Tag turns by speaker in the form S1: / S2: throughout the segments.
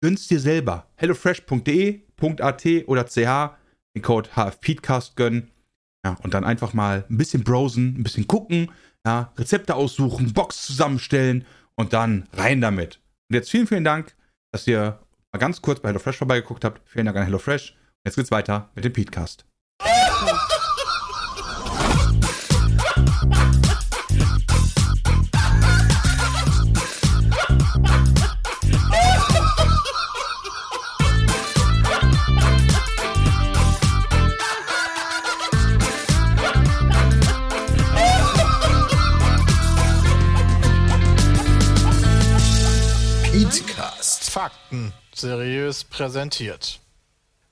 S1: gönn's dir selber. hellofresh.de.at oder ch den Code HFPeedcast gönnen. Ja, und dann einfach mal ein bisschen browsen, ein bisschen gucken, ja, Rezepte aussuchen, Box zusammenstellen und dann rein damit. Und jetzt vielen, vielen Dank, dass ihr mal ganz kurz bei HelloFresh vorbeigeguckt habt. Vielen Dank an HelloFresh. Jetzt geht's weiter mit dem Peatcast.
S2: Fakten seriös präsentiert.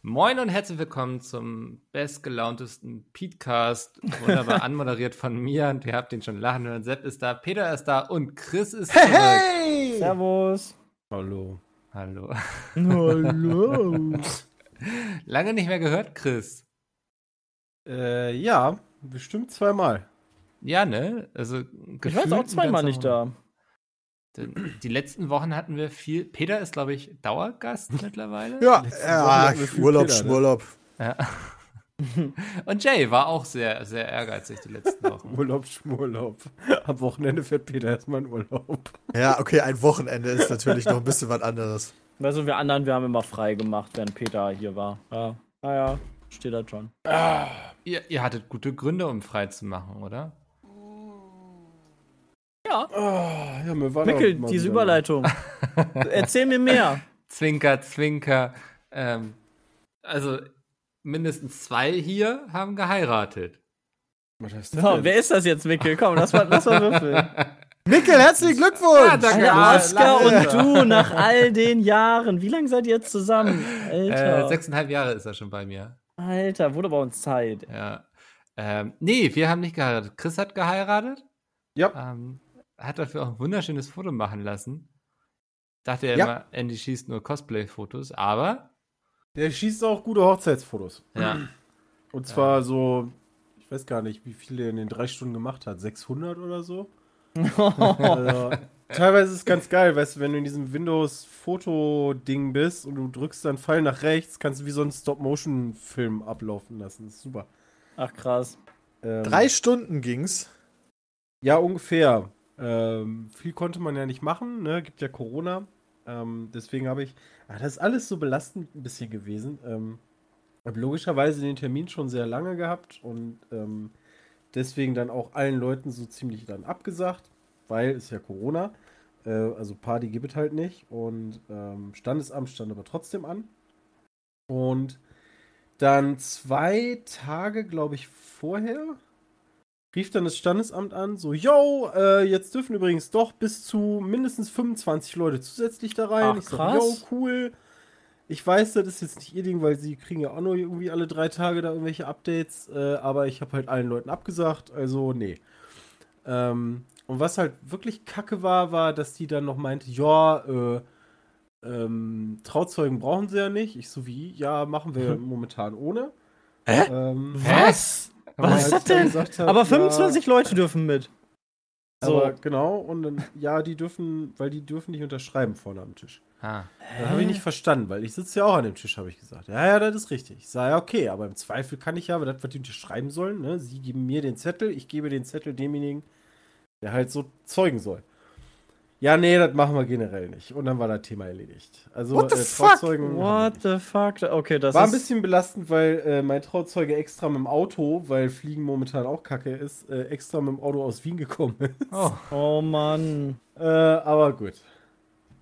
S3: Moin und herzlich willkommen zum bestgelauntesten Podcast, wunderbar anmoderiert von mir und ihr habt ihn schon lachen hören. Sepp ist da, Peter ist da und Chris ist zurück.
S4: Hey!
S5: Servus.
S2: Hallo.
S3: Hallo.
S5: Hallo.
S3: Lange nicht mehr gehört, Chris.
S2: Äh, ja, bestimmt zweimal.
S3: Ja, ne? Also
S5: Ich war auch zweimal nicht da.
S3: Die letzten Wochen hatten wir viel. Peter ist, glaube ich, Dauergast mittlerweile.
S4: Ja, ja Urlaub,
S2: Peter, ne?
S4: Schmurlaub.
S3: Ja. Und Jay war auch sehr, sehr ehrgeizig die letzten Wochen.
S2: Urlaub, Schmurlaub. Am Wochenende fährt Peter erstmal in Urlaub.
S4: Ja, okay, ein Wochenende ist natürlich noch ein bisschen was anderes.
S5: Also wir anderen, wir haben immer frei gemacht, während Peter hier war. Ja, naja, steht da schon.
S3: Ihr, ihr hattet gute Gründe, um frei zu machen, oder?
S5: Ja.
S2: Ah, ja, mir war
S5: Mickel, diese Überleitung. Erzähl mir mehr.
S3: Zwinker, Zwinker. Ähm, also mindestens zwei hier haben geheiratet.
S2: Was heißt das
S5: So, wer ist das jetzt, Mickel? Komm, lass mal, lass mal würfeln.
S4: Mikkel, herzlichen Glückwunsch!
S3: Ja, danke.
S5: Alter, Oscar
S3: lange.
S5: und du nach all den Jahren. Wie lange seid ihr jetzt zusammen?
S3: Äh,
S5: Alter.
S3: sechseinhalb Jahre ist er schon bei mir.
S5: Alter, wurde bei uns Zeit.
S3: Ja. Ähm, nee, wir haben nicht geheiratet. Chris hat geheiratet.
S2: Ja,
S3: Ähm, hat dafür auch ein wunderschönes Foto machen lassen. Dachte ja
S4: Ja.
S3: immer, Andy schießt nur Cosplay-Fotos, aber
S2: der schießt auch gute Hochzeitsfotos.
S3: ja.
S2: Und zwar so, ich weiß gar nicht, wie viel er in den drei Stunden gemacht hat. 600 oder so? Also, teilweise ist es ganz geil, weißt du, wenn du in diesem Windows-Foto-Ding bist und du drückst dann Pfeil nach rechts, kannst du wie so einen Stop-Motion-Film ablaufen lassen. Das ist super.
S5: Ach krass.
S2: Ähm,
S4: Drei Stunden ging's.
S2: Ja, ungefähr. Ähm, viel konnte man ja nicht machen, ne? Gibt ja Corona. Ähm, deswegen habe ich. Ah, das ist alles so belastend ein bisschen gewesen. Ähm, habe logischerweise den Termin schon sehr lange gehabt und ähm, deswegen dann auch allen Leuten so ziemlich dann abgesagt, weil es ja Corona. Äh, also Party gibt es halt nicht. Und ähm, Standesamt stand aber trotzdem an. Und dann zwei Tage, glaube ich, vorher rief dann das Standesamt an, so, yo, äh, jetzt dürfen übrigens doch bis zu mindestens 25 Leute zusätzlich da rein.
S5: Ach,
S2: ich
S5: krass.
S2: yo, cool. Ich weiß, das ist jetzt nicht ihr Ding, weil sie kriegen ja auch nur irgendwie alle drei Tage da irgendwelche Updates, äh, aber ich habe halt allen Leuten abgesagt, also nee. Ähm, und was halt wirklich kacke war, war, dass die dann noch meinte, ja, äh, ähm, Trauzeugen brauchen sie ja nicht. Ich so wie, ja, machen wir momentan ohne.
S4: Hä?
S2: Ähm,
S5: Was? Was ist das denn?
S2: hab,
S5: Aber
S2: ja,
S5: 25 Leute dürfen mit. So.
S2: Aber genau, und dann, ja, die dürfen, weil die dürfen nicht unterschreiben vorne am Tisch.
S3: Ah.
S2: Das habe ich nicht verstanden, weil ich sitze ja auch an dem Tisch, habe ich gesagt. Ja, ja, das ist richtig. Ich sage, ja, okay, aber im Zweifel kann ich ja, aber das, was die unterschreiben sollen, ne? Sie geben mir den Zettel, ich gebe den Zettel demjenigen, der halt so zeugen soll. Ja, nee, das machen wir generell nicht. Und dann war das Thema erledigt. Also,
S4: What the
S2: äh,
S4: fuck?
S2: Trauzeugen wir
S5: What the fuck? Okay, das
S2: War ein bisschen belastend, weil äh, mein Trauzeuge extra mit dem Auto, weil Fliegen momentan auch kacke ist, äh, extra mit dem Auto aus Wien gekommen ist.
S3: Oh,
S5: Oh Mann.
S2: Äh, aber gut.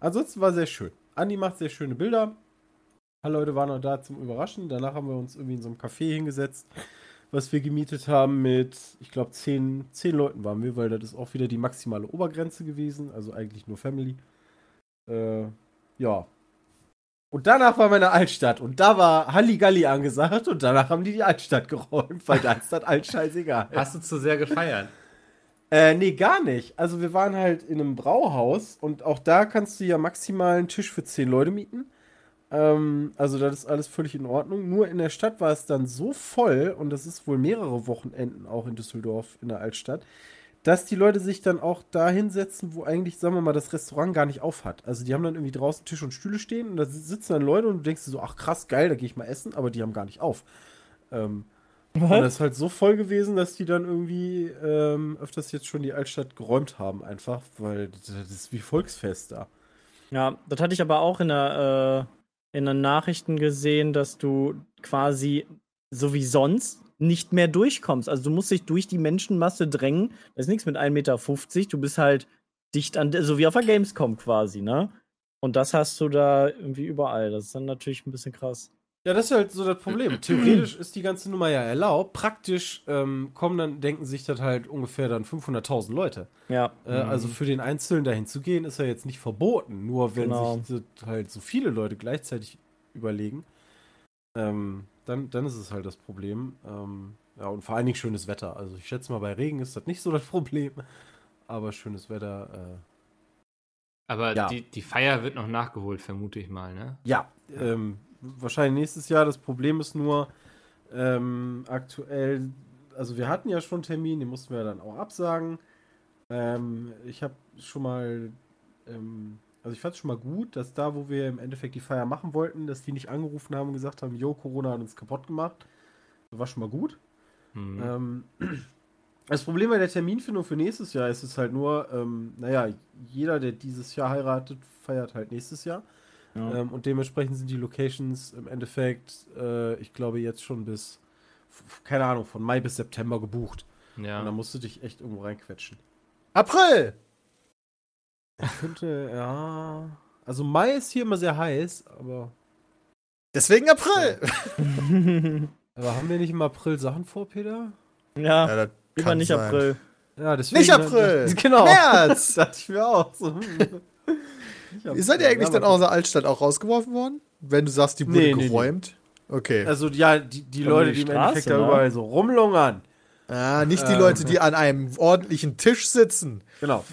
S2: Ansonsten war sehr schön. Andi macht sehr schöne Bilder. Ein paar Leute waren noch da zum Überraschen. Danach haben wir uns irgendwie in so einem Café hingesetzt, was wir gemietet haben mit, ich glaube, zehn, zehn Leuten waren wir, weil das ist auch wieder die maximale Obergrenze gewesen. Also eigentlich nur Family. Äh, ja. Und danach war meine Altstadt. Und da war Halligalli angesagt. Und danach haben die die Altstadt geräumt, weil da ist das alt scheißegal.
S3: hast du zu sehr gefeiert?
S2: Äh, nee, gar nicht. Also wir waren halt in einem Brauhaus und auch da kannst du ja maximal einen Tisch für zehn Leute mieten. Ähm, also das ist alles völlig in Ordnung. Nur in der Stadt war es dann so voll und das ist wohl mehrere Wochenenden auch in Düsseldorf in der Altstadt, dass die Leute sich dann auch da hinsetzen, wo eigentlich, sagen wir mal, das Restaurant gar nicht auf hat. Also die haben dann irgendwie draußen Tisch und Stühle stehen und da sitzen dann Leute und du denkst dir so, ach krass, geil, da gehe ich mal essen, aber die haben gar nicht auf. Ähm, und das ist halt so voll gewesen, dass die dann irgendwie ähm, öfters jetzt schon die Altstadt geräumt haben, einfach, weil das ist wie Volksfest da.
S5: Ja, das hatte ich aber auch in der, äh, in den Nachrichten gesehen, dass du quasi so wie sonst nicht mehr durchkommst. Also du musst dich durch die Menschenmasse drängen. Das ist nichts mit 1,50 Meter. Du bist halt dicht an, so wie auf der Gamescom quasi, ne? Und das hast du da irgendwie überall. Das ist dann natürlich ein bisschen krass.
S2: Ja, das ist halt so das Problem. Theoretisch ist die ganze Nummer ja erlaubt. Praktisch ähm, kommen dann, denken sich das halt ungefähr dann 500.000 Leute.
S5: Ja.
S2: Äh, Also für den Einzelnen dahin zu gehen, ist ja jetzt nicht verboten. Nur wenn
S5: Genau.
S2: sich halt so viele Leute gleichzeitig überlegen, ähm, dann, dann ist es halt das Problem. Ähm, ja, und vor allen Dingen schönes Wetter. Also ich schätze mal, bei Regen ist das nicht so das Problem. Aber schönes Wetter, äh,
S3: Aber
S2: Ja.
S3: die, die Feier wird noch nachgeholt, vermute ich mal, ne?
S2: Ja, ähm, wahrscheinlich nächstes Jahr. Das Problem ist nur, ähm, aktuell, also wir hatten ja schon einen Termin, den mussten wir dann auch absagen. Ähm, ich habe schon mal, ähm, also ich fand es schon mal gut, dass da, wo wir im Endeffekt die Feier machen wollten, dass die nicht angerufen haben und gesagt haben, jo, Corona hat uns kaputt gemacht. Das war schon mal gut.
S3: Hm.
S2: Ähm, das Problem bei der Terminfindung für nächstes Jahr ist es halt nur, ähm, naja, jeder, der dieses Jahr heiratet, feiert halt nächstes Jahr.
S5: Ja.
S2: Ähm, und dementsprechend sind die Locations im Endeffekt, äh, ich glaube, jetzt schon bis, keine Ahnung, von Mai bis September gebucht. Und
S3: ja.
S2: da musst du dich echt irgendwo reinquetschen.
S4: April!
S2: Könnte, ja. Also Mai ist hier immer sehr heiß, aber.
S4: Deswegen April!
S2: Aber haben wir nicht im April Sachen vor, Peter?
S5: ja,
S4: Ja, kann
S5: nicht
S4: sein.
S5: April.
S2: Ja, deswegen.
S4: Nicht April!
S2: Genau.
S4: März!
S2: dachte ich mir auch. So,
S4: Ist seid ihr eigentlich
S2: Ja,
S4: dann aus der Altstadt auch rausgeworfen worden? Wenn du sagst, die wurde
S2: Nee, nee, nee.
S4: geräumt? Okay.
S2: Also, ja, die, die Leute,
S5: die
S2: die im
S5: Straße,
S2: Endeffekt da
S5: ne?
S2: überall so rumlungern.
S4: ah, nicht die
S2: äh,
S4: Leute, die an einem ordentlichen Tisch sitzen.
S2: Genau.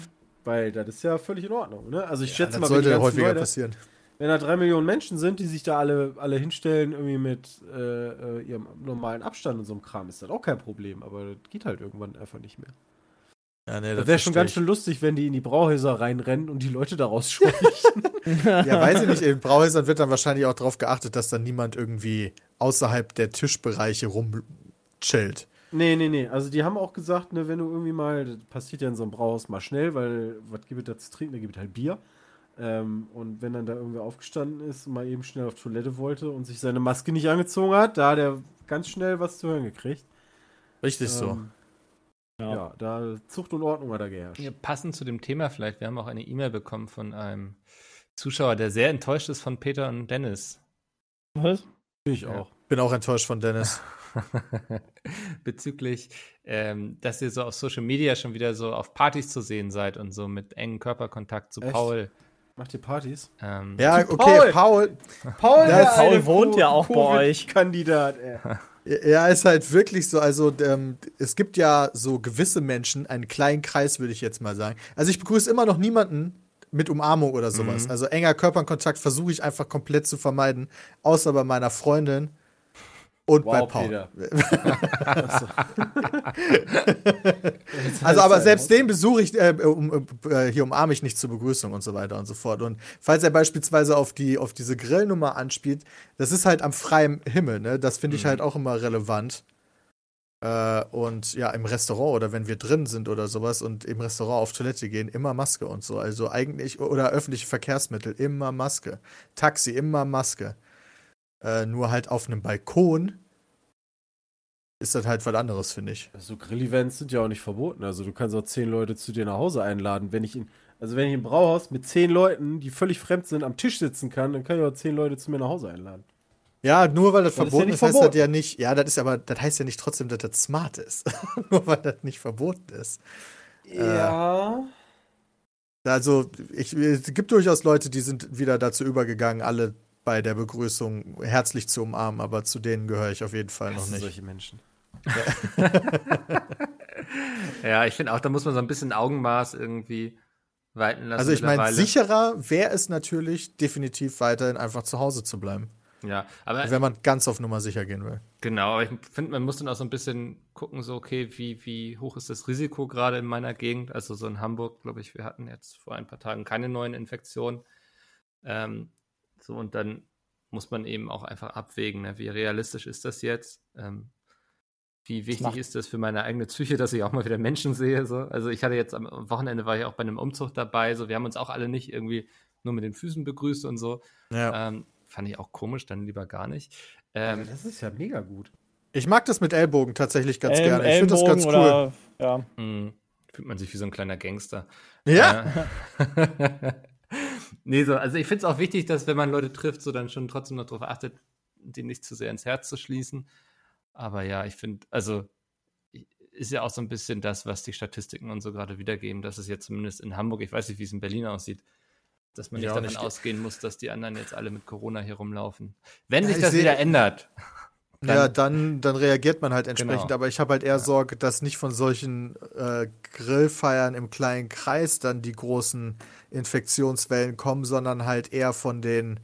S2: Weil das ist ja völlig in Ordnung. Ne? Also, ich schätze
S4: das
S2: mal,
S4: sollte häufiger
S2: Leute,
S4: passieren.
S2: wenn da drei Millionen Menschen sind, die sich da alle, alle hinstellen, irgendwie mit äh, äh, ihrem normalen Abstand und so einem Kram, ist das auch kein Problem. Aber das geht halt irgendwann einfach nicht mehr.
S4: Ja, nee,
S2: Das wäre schon ganz schön lustig, wenn die in die Brauhäuser reinrennen und die Leute daraus scheuchen.
S4: Ja, weiß ich nicht. In Brauhäusern wird dann wahrscheinlich auch darauf geachtet, dass dann niemand irgendwie außerhalb der Tischbereiche rumchillt.
S2: nee, nee, nee. Also die haben auch gesagt, ne, wenn du irgendwie mal, das passiert ja in so einem Brauhaus mal schnell, weil was gibt es da zu trinken? Da gibt es halt Bier. Ähm, und wenn dann da irgendwer aufgestanden ist und mal eben schnell auf Toilette wollte und sich seine Maske nicht angezogen hat, da hat er ganz schnell was zu hören gekriegt.
S4: Richtig so.
S5: Ja.
S2: ja. da Zucht und Ordnung hat er geherrscht.
S3: Ja, passend zu dem Thema vielleicht, wir haben auch eine E-Mail bekommen von einem Zuschauer, der sehr enttäuscht ist von Peter und Dennis.
S5: Was?
S2: Bin ich
S3: Ja.
S2: auch.
S4: Bin auch enttäuscht von Dennis.
S3: Bezüglich, ähm, dass ihr so auf Social Media schon wieder so auf Partys zu sehen seid und so mit engen Körperkontakt zu
S2: Echt?
S3: Paul.
S2: Macht ihr Partys?
S3: Ähm,
S4: Ja, okay,
S2: Paul.
S4: Paul.
S2: Paul,
S5: Paul wohnt ja
S2: Co-
S5: auch bei euch.
S2: Kandidat, ey.
S4: Ja, ist halt wirklich so. Also, ähm, es gibt ja so gewisse Menschen, einen kleinen Kreis, würde ich jetzt mal sagen. Also, ich begrüße immer noch niemanden mit Umarmung oder sowas.
S3: Mhm.
S4: Also, enger Körperkontakt versuche ich einfach komplett zu vermeiden. Außer bei meiner Freundin und bei Paul.
S2: Peter.
S4: Also, aber selbst den besuche ich, äh, um, äh, hier umarme ich nicht zur Begrüßung und so weiter und so fort. Und falls er beispielsweise auf, die, auf diese Grillnummer anspielt, das ist halt am freien Himmel, ne? Das finde ich
S3: Mhm.
S4: halt auch immer relevant. Äh, und ja, im Restaurant oder wenn wir drin sind oder sowas und im Restaurant auf Toilette gehen, immer Maske und so. Also eigentlich, oder öffentliche Verkehrsmittel, immer Maske. Taxi, immer Maske. Äh, nur halt auf einem Balkon ist das halt was anderes, finde ich.
S2: Also Grill-Events sind ja auch nicht verboten. Also du kannst auch zehn Leute zu dir nach Hause einladen. Wenn ich in, also wenn ich im Brauhaus mit zehn Leuten, die völlig fremd sind, am Tisch sitzen kann, dann kann ich auch zehn Leute zu mir nach Hause einladen.
S4: Ja, nur weil das,
S2: Das ist ja
S4: verboten ist, heißt
S2: verboten.
S4: das ja nicht, ja, das ist aber, das heißt ja nicht trotzdem, dass das smart ist. nur weil das nicht verboten ist.
S2: Ja.
S4: Also, ich, es gibt durchaus Leute, die sind wieder dazu übergegangen, alle bei der Begrüßung herzlich zu umarmen, aber zu denen gehöre ich auf jeden Fall noch
S2: Das
S4: nicht.
S2: solche Menschen.
S3: Ja, ich finde auch, da muss man so ein bisschen Augenmaß irgendwie walten lassen.
S4: Also, ich meine, sicherer wäre es natürlich, definitiv weiterhin einfach zu Hause zu bleiben,
S3: Ja, aber
S4: wenn man ganz auf Nummer sicher gehen will.
S3: Genau, aber ich finde, man muss dann auch so ein bisschen gucken, so, okay, wie, wie hoch ist das Risiko gerade in meiner Gegend? Also so in Hamburg, glaube ich, wir hatten jetzt vor ein paar Tagen keine neuen Infektionen. Ähm, so, und dann muss man eben auch einfach abwägen, ne? wie realistisch ist das jetzt? Ähm, wie wichtig
S5: macht-
S3: ist das für meine eigene Psyche, dass ich auch mal wieder Menschen sehe? So? Also ich hatte jetzt am Wochenende war ich auch bei einem Umzug dabei, so wir haben uns auch alle nicht irgendwie nur mit den Füßen begrüßt und so.
S4: Ja.
S3: Ähm, fand ich auch komisch, dann lieber gar nicht. Ähm,
S2: das ist ja mega gut.
S4: Ich mag das mit Ellbogen tatsächlich ganz
S5: Elm-
S4: gerne. Ich finde das ganz cool.
S5: Oder- Ja.
S3: Hm, fühlt man sich wie so ein kleiner Gangster.
S4: Ja?
S3: Ja. nee, so, also ich finde es auch wichtig, dass wenn man Leute trifft, so dann schon trotzdem noch darauf achtet, die nicht zu sehr ins Herz zu schließen. Aber ja, ich finde, also ist ja auch so ein bisschen das, was die Statistiken und so gerade wiedergeben, dass es jetzt zumindest in Hamburg, ich weiß nicht, wie es in Berlin aussieht, dass man nicht davon
S4: nicht.
S3: ausgehen muss, dass die anderen jetzt alle mit Corona hier rumlaufen. Wenn
S4: Ja,
S3: sich
S4: ich
S3: das wieder ändert.
S4: Ja, dann, dann reagiert man halt entsprechend.
S3: Genau.
S4: Aber ich habe halt eher Sorge, dass nicht von solchen äh, Grillfeiern im kleinen Kreis dann die großen Infektionswellen kommen, sondern halt eher von den,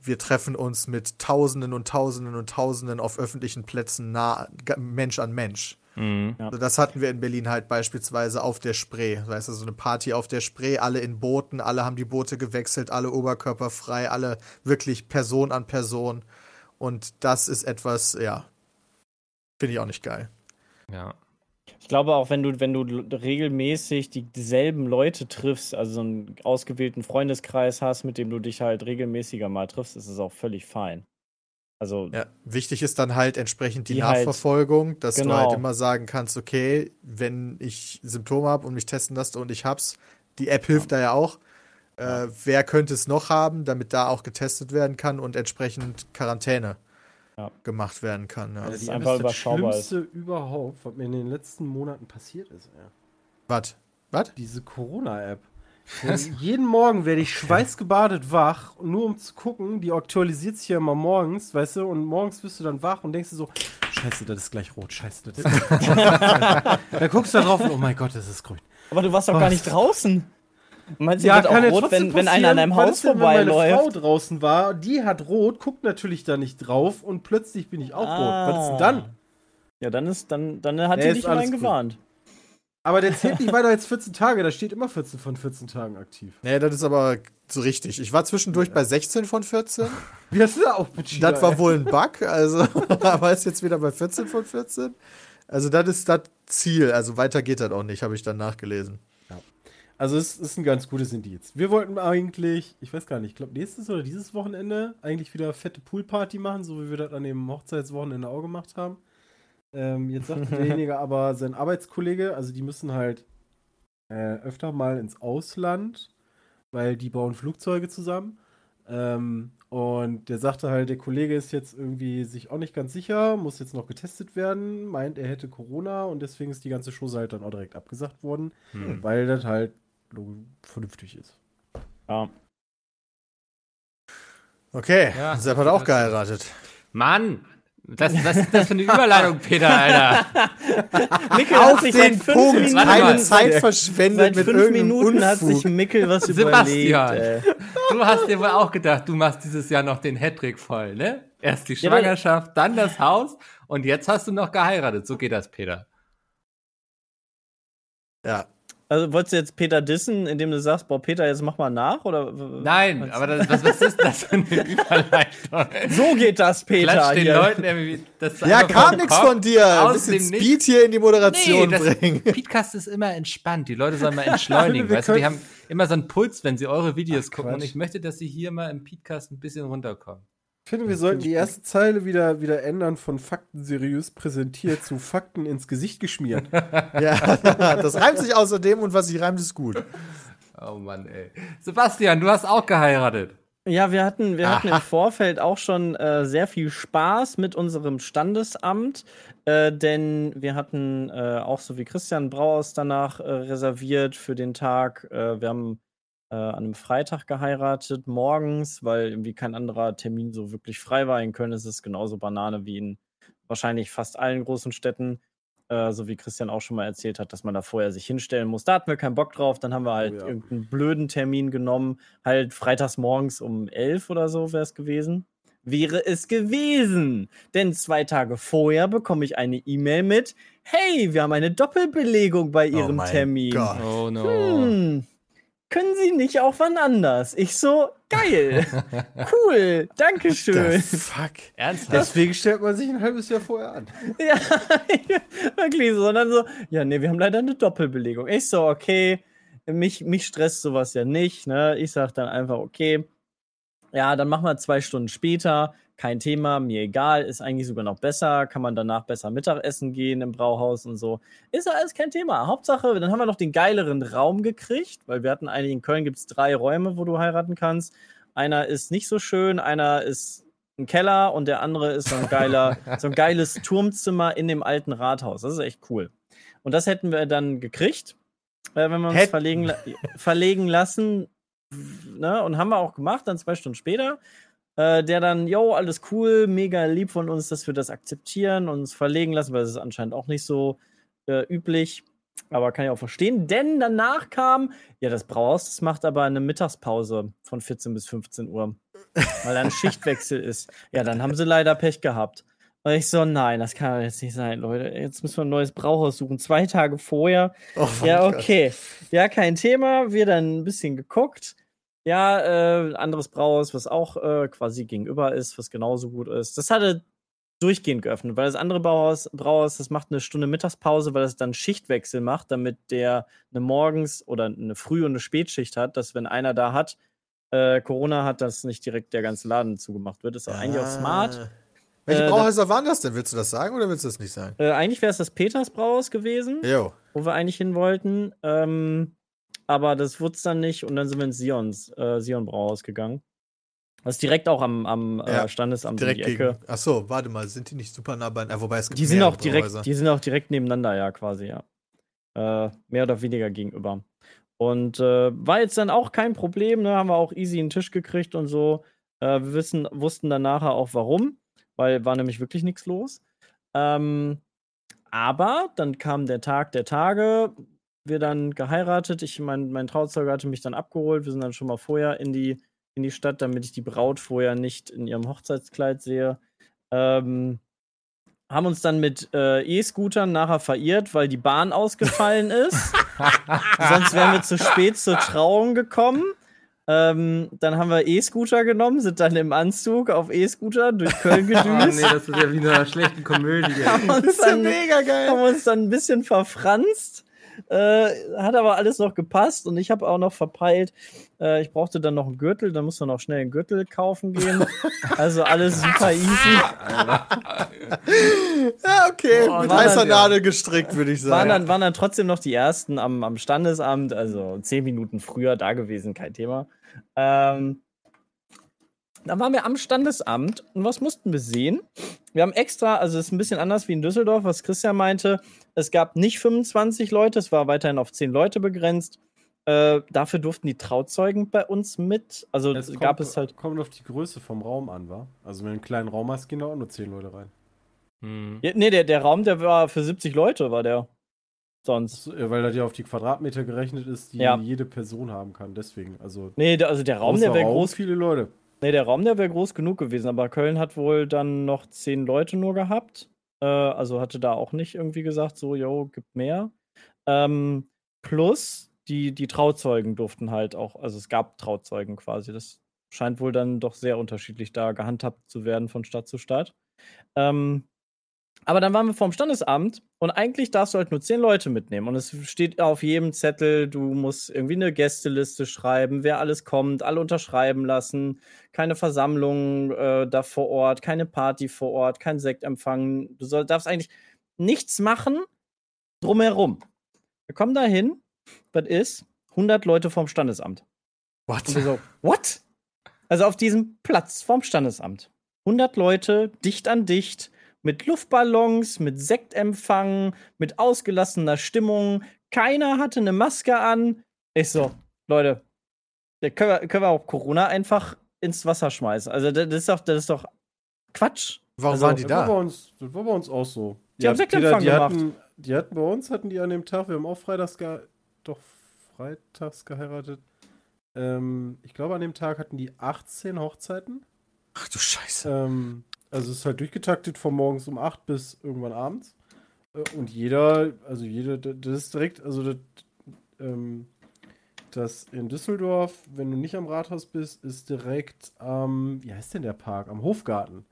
S4: wir treffen uns mit Tausenden und Tausenden und Tausenden auf öffentlichen Plätzen nah, Mensch an Mensch.
S3: Mhm.
S4: Also das hatten wir in Berlin halt beispielsweise auf der Spree. Weißt du, so eine Party auf der Spree, alle in Booten, alle haben die Boote gewechselt, alle oberkörperfrei, alle wirklich Person an Person. Und das ist etwas, ja, finde ich auch nicht geil.
S3: Ja.
S5: Ich glaube auch, wenn du, wenn du regelmäßig die- dieselben Leute triffst, also so einen ausgewählten Freundeskreis hast, mit dem du dich halt regelmäßiger mal triffst, ist es auch völlig fein. Also,
S4: Ja, wichtig ist dann halt entsprechend die,
S5: Die halt-
S4: Nachverfolgung, dass du
S5: Genau.
S4: halt immer sagen kannst, okay, wenn ich Symptome habe und mich testen lasse und ich hab's, die App hilft da ja auch. Äh, wer könnte es noch haben, damit da auch getestet werden kann und entsprechend Quarantäne
S5: Ja.
S4: gemacht werden kann. Ja.
S5: Das ist
S2: die App
S5: einfach
S2: das
S5: überschaubar
S2: Schlimmste überhaupt, was mir in den letzten Monaten passiert ist. Ey.
S4: Was? Was?
S2: Diese Corona-App. Jeden Morgen werde ich schweißgebadet wach, nur um zu gucken, die aktualisiert sich ja immer morgens, weißt du, und morgens bist du dann wach und denkst dir so, scheiße, das ist gleich rot, scheiße, das ist gleich rot. Dann guckst du da drauf und oh mein Gott, das ist grün.
S5: aber du warst doch gar
S2: Was?
S5: nicht draußen. Meinst du,
S2: Ja,
S5: wird auch
S2: kann ja
S5: rot, wenn, wenn einer an.
S2: Was
S5: Haus
S2: denn, wenn meine Frau
S5: vorbeiläuft?
S2: draußen war, die hat rot, guckt natürlich da nicht drauf und plötzlich bin ich auch rot. Was ist denn
S5: Ah.
S2: dann?
S5: Ja, dann ist, dann, dann hat
S2: Nee,
S5: die dich
S2: cool.
S5: gewarnt.
S2: Aber der zählt nicht weiter als 14 Tage, da steht immer 14 von 14 Tagen aktiv.
S4: Nee, das ist aber so richtig. Ich war zwischendurch bei 16 von 14.
S2: Wie hast du da auch mit
S4: Das war wohl ein Bug, also, aber ist jetzt wieder bei 14 von 14. Also, das ist das Ziel. Also, weiter geht das auch nicht, habe ich dann nachgelesen.
S2: Also es ist ein ganz gutes Indiz. Wir wollten eigentlich, ich weiß gar nicht, ich glaube nächstes oder dieses Wochenende eigentlich wieder fette Poolparty machen, so wie wir das an dem Hochzeitswochenende auch gemacht haben. Ähm, jetzt sagte derjenige aber, sein Arbeitskollege, also die müssen halt äh, öfter mal ins Ausland, weil die bauen Flugzeuge zusammen. Ähm, und der sagte halt, der Kollege ist jetzt irgendwie sich auch nicht ganz sicher, muss jetzt noch getestet werden, meint, er hätte Corona und deswegen ist die ganze Chose halt dann auch direkt abgesagt worden,
S3: Hm.
S2: weil das halt vernünftig ist.
S5: Ja.
S4: Okay,
S3: Ja,
S4: Sepp hat auch geheiratet.
S3: Mann! Das, was ist das für eine Überleitung, Peter, Alter?
S5: Mikkel
S4: Auf
S5: hat
S4: den Punkt,
S5: Minuten,
S4: keine
S3: mal.
S4: Zeit verschwendet mit
S5: fünf Minuten hat
S4: Unfug.
S5: sich Mikkel was
S3: Sebastian.
S5: überlegt. Ey.
S3: Du hast dir wohl auch gedacht, du machst dieses Jahr noch den Hattrick voll, ne? Erst die
S5: Ja,
S3: Schwangerschaft, dann das Haus und jetzt hast du noch geheiratet. So geht das, Peter.
S4: Ja,
S5: Also wolltest du jetzt Peter dissen, indem du sagst, boah, Peter, jetzt mach mal nach? Oder?
S3: Nein, aber das, was, was ist das für eine Überleitung?
S5: So geht das, Peter.
S3: Klatsch den
S5: hier.
S3: Leuten irgendwie das
S4: Ja, kam nichts von dir. Ein
S3: aus
S4: bisschen
S3: dem Nichts.
S4: Speed hier in die Moderation
S3: Nee, das
S4: bringen.
S3: Podcast ist immer entspannt. Die Leute sollen mal entschleunigen.
S2: Wir
S3: weißt du, die haben immer so einen Puls, wenn sie eure Videos
S2: Ach,
S3: gucken. Und
S2: Quatsch.
S3: ich möchte, dass sie hier mal im Podcast ein bisschen runterkommen.
S2: Ich finde, wir sollten die erste Zeile wieder, wieder ändern von Fakten seriös präsentiert zu Fakten ins Gesicht geschmiert.
S4: Ja, das reimt sich außerdem und was sich reimt, ist gut.
S3: Oh Mann, ey. Sebastian, du hast auch geheiratet.
S5: Ja, wir hatten, wir hatten im Vorfeld auch schon äh, sehr viel Spaß mit unserem Standesamt, äh, denn wir hatten äh, auch so wie Christian Brauhaus danach äh, reserviert für den Tag. Äh, wir haben äh, an einem Freitag geheiratet, morgens, weil irgendwie kein anderer Termin so wirklich frei war. In Köln ist es genauso Banane wie in wahrscheinlich fast allen großen Städten. Äh, so wie Christian auch schon mal erzählt hat, dass man da vorher sich hinstellen muss. Da hatten wir keinen Bock drauf. Dann haben wir halt
S2: ja.
S5: irgendeinen blöden Termin genommen. Halt freitags morgens um elf oder so wäre es gewesen. Wäre es gewesen. Denn zwei Tage vorher bekomme ich eine E-Mail mit: Hey, wir haben eine Doppelbelegung bei Ihrem
S4: mein
S5: Termin.
S4: Gott.
S3: Oh no.
S5: Hm, können Sie nicht auch wann anders? Ich so, geil. cool, Dankeschön.
S4: fuck.
S3: Ernsthaft?
S2: Deswegen stellt man sich ein halbes Jahr vorher an.
S5: Ja, wirklich so. Und dann so, ja, nee, wir haben leider eine Doppelbelegung. Ich so, okay, mich, mich stresst sowas ja nicht. Ne? Ich sag dann einfach, okay, ja, dann machen wir zwei Stunden später. Kein Thema, mir egal, ist eigentlich sogar noch besser. Kann man danach besser Mittagessen gehen im Brauhaus und so. Ist ja alles kein Thema. Hauptsache, dann haben wir noch den geileren Raum gekriegt, weil wir hatten eigentlich in Köln gibt es drei Räume, wo du heiraten kannst. Einer ist nicht so schön, einer ist ein Keller und der andere ist so ein geiler, so ein geiles Turmzimmer in dem alten Rathaus. Das ist echt cool. Und das hätten wir dann gekriegt, äh, wenn wir uns verlegen, verlegen lassen. Ne? Und haben wir auch gemacht, dann zwei Stunden später. Äh, der dann, yo, alles cool, mega lieb von uns, dass wir das akzeptieren und uns verlegen lassen, weil das ist anscheinend auch nicht so äh, üblich. Aber kann ich auch verstehen. Denn danach kam, ja, das Brauhaus, das macht aber eine Mittagspause von 14 bis 15 Uhr. Weil da ein Schichtwechsel ist. Ja, dann haben sie leider Pech gehabt. Und ich so, nein, das kann doch jetzt nicht sein, Leute. Jetzt müssen wir ein neues Brauhaus suchen. Zwei Tage vorher.
S4: Oh,
S5: Ja,
S4: mein Gott.
S5: okay. Ja, kein Thema. Wir dann ein bisschen geguckt. Ja, äh, anderes Brauhaus, was auch äh, quasi gegenüber ist, was genauso gut ist. Das hatte durchgehend geöffnet, weil das andere Brauhaus, Brauhaus, das macht eine Stunde Mittagspause, weil es dann Schichtwechsel macht, damit der eine Morgens- oder eine Früh- und eine Spätschicht hat, dass wenn einer da hat, äh, Corona hat, dass nicht direkt der ganze Laden zugemacht wird. Ist auch eigentlich auch smart.
S4: Ah. Welche
S5: Äh,
S4: Brauhäuser waren das denn? Willst du das sagen oder willst du das nicht sagen?
S5: Äh, eigentlich wäre es das Peters Brauhaus gewesen.
S4: Jo.
S5: wo wir eigentlich hin wollten. Ähm, aber das wurde es dann nicht und dann sind wir ins Sions, äh, Sion Brauhaus gegangen. Das ist direkt auch am, am
S4: Ja,
S5: äh, Standesamt
S4: Direkt
S5: um die
S4: gegen.
S5: Ecke.
S4: Achso, warte mal, sind die nicht super nah bei. Ah, wobei es gibt
S5: Die sind, auch direkt,
S4: Brauhäuser.
S5: die sind auch direkt nebeneinander, ja, quasi, ja. Äh, mehr oder weniger gegenüber. Und äh, war jetzt dann auch kein Problem, ne? Haben wir auch easy einen Tisch gekriegt und so. Äh, wir wissen, wussten dann nachher auch warum, weil war nämlich wirklich nichts los. Ähm, aber dann kam der Tag der Tage, wir dann geheiratet. Ich, mein, mein Trauzeuge hatte mich dann abgeholt. Wir sind dann schon mal vorher in die, in die Stadt, damit ich die Braut vorher nicht in ihrem Hochzeitskleid sehe. Ähm, haben uns dann mit äh, E-Scootern nachher verirrt, weil die Bahn ausgefallen ist. Sonst wären wir zu spät zur Trauung gekommen. Ähm, dann haben wir E-Scooter genommen, sind dann im Anzug auf E-Scooter durch Köln
S3: Oh,
S5: gedüst.
S3: nee, das ist ja wie in einer schlechten Komödie.
S5: haben,
S4: Das
S5: uns
S4: ist ja
S5: dann,
S4: mega geil.
S5: haben uns dann ein bisschen verfranst. Äh, hat aber alles noch gepasst und ich habe auch noch verpeilt. Äh, ich brauchte dann noch einen Gürtel, dann musste noch schnell einen Gürtel kaufen gehen. Also alles super easy.
S4: Ja, okay.
S3: Boah,
S4: mit heißer
S5: ja.
S4: Nadel gestrickt, würde ich
S5: Waren
S4: sagen.
S5: dann, waren dann trotzdem noch die ersten am, am Standesamt, also zehn Minuten früher da gewesen, kein Thema. Ähm, dann waren wir am Standesamt und was mussten wir sehen? Wir haben extra, also es ist ein bisschen anders wie in Düsseldorf, was Christian meinte. Es gab nicht 25 Leute, es war weiterhin auf 10 Leute begrenzt. Äh, dafür durften die Trauzeugen bei uns mit. Also
S2: Es
S5: gab
S2: kommt,
S5: es halt.
S2: Kommt auf die Größe vom Raum an, wa? Also wenn du einen kleinen Raum hast, gehen da auch nur 10 Leute rein.
S3: Hm.
S5: Ja, nee, der, der Raum, der war für 70 Leute, war der. Sonst.
S2: So, Weil das ja auf die Quadratmeter gerechnet ist, die
S5: Ja.
S2: jede Person haben kann. Deswegen, also
S5: Nee, der, also der Raum, der wäre groß
S2: viele Leute.
S5: Nee, der Raum, der wäre groß genug gewesen, aber Köln hat wohl dann noch zehn Leute nur gehabt. Äh, also hatte da auch nicht irgendwie gesagt, so, yo, gibt mehr. Ähm, Plus die, die Trauzeugen durften halt auch, also es gab Trauzeugen quasi. Das scheint wohl dann doch sehr unterschiedlich da gehandhabt zu werden von Stadt zu Stadt. Ähm, aber dann waren wir vorm Standesamt und eigentlich darfst du halt nur zehn Leute mitnehmen. Und es steht auf jedem Zettel, du musst irgendwie eine Gästeliste schreiben, wer alles kommt, alle unterschreiben lassen, keine Versammlung äh, da vor Ort, keine Party vor Ort, kein Sektempfang. Du soll, darfst eigentlich nichts machen drumherum. Wir kommen da hin, was ist? 100 Leute vorm Standesamt.
S4: What?
S5: Und wir so, what? Also auf diesem Platz vorm Standesamt. 100 Leute, dicht an dicht, mit Luftballons, mit Sektempfang, mit ausgelassener Stimmung. Keiner hatte eine Maske an. Ich so, Leute, da können wir, können wir auch Corona einfach ins Wasser schmeißen. Also das ist doch, das ist doch Quatsch.
S4: Warum
S5: Also,
S4: waren die
S2: Das war, bei
S4: da?
S2: uns, das war bei uns auch so.
S5: Die haben
S2: Ja,
S5: Sektempfang
S2: die,
S5: gemacht.
S2: hatten, die hatten bei uns, hatten die an dem Tag, wir haben auch freitags, ge doch freitags geheiratet. Ähm, ich glaube, an dem Tag hatten die 18 Hochzeiten.
S4: Ach du Scheiße.
S2: Ähm, also es ist halt durchgetaktet von morgens um 8 bis irgendwann abends. Äh, Und jeder, also jeder, das ist direkt, also das, ähm, das in Düsseldorf, wenn du nicht am Rathaus bist, ist direkt am, wie heißt denn der Park? Am Hofgarten.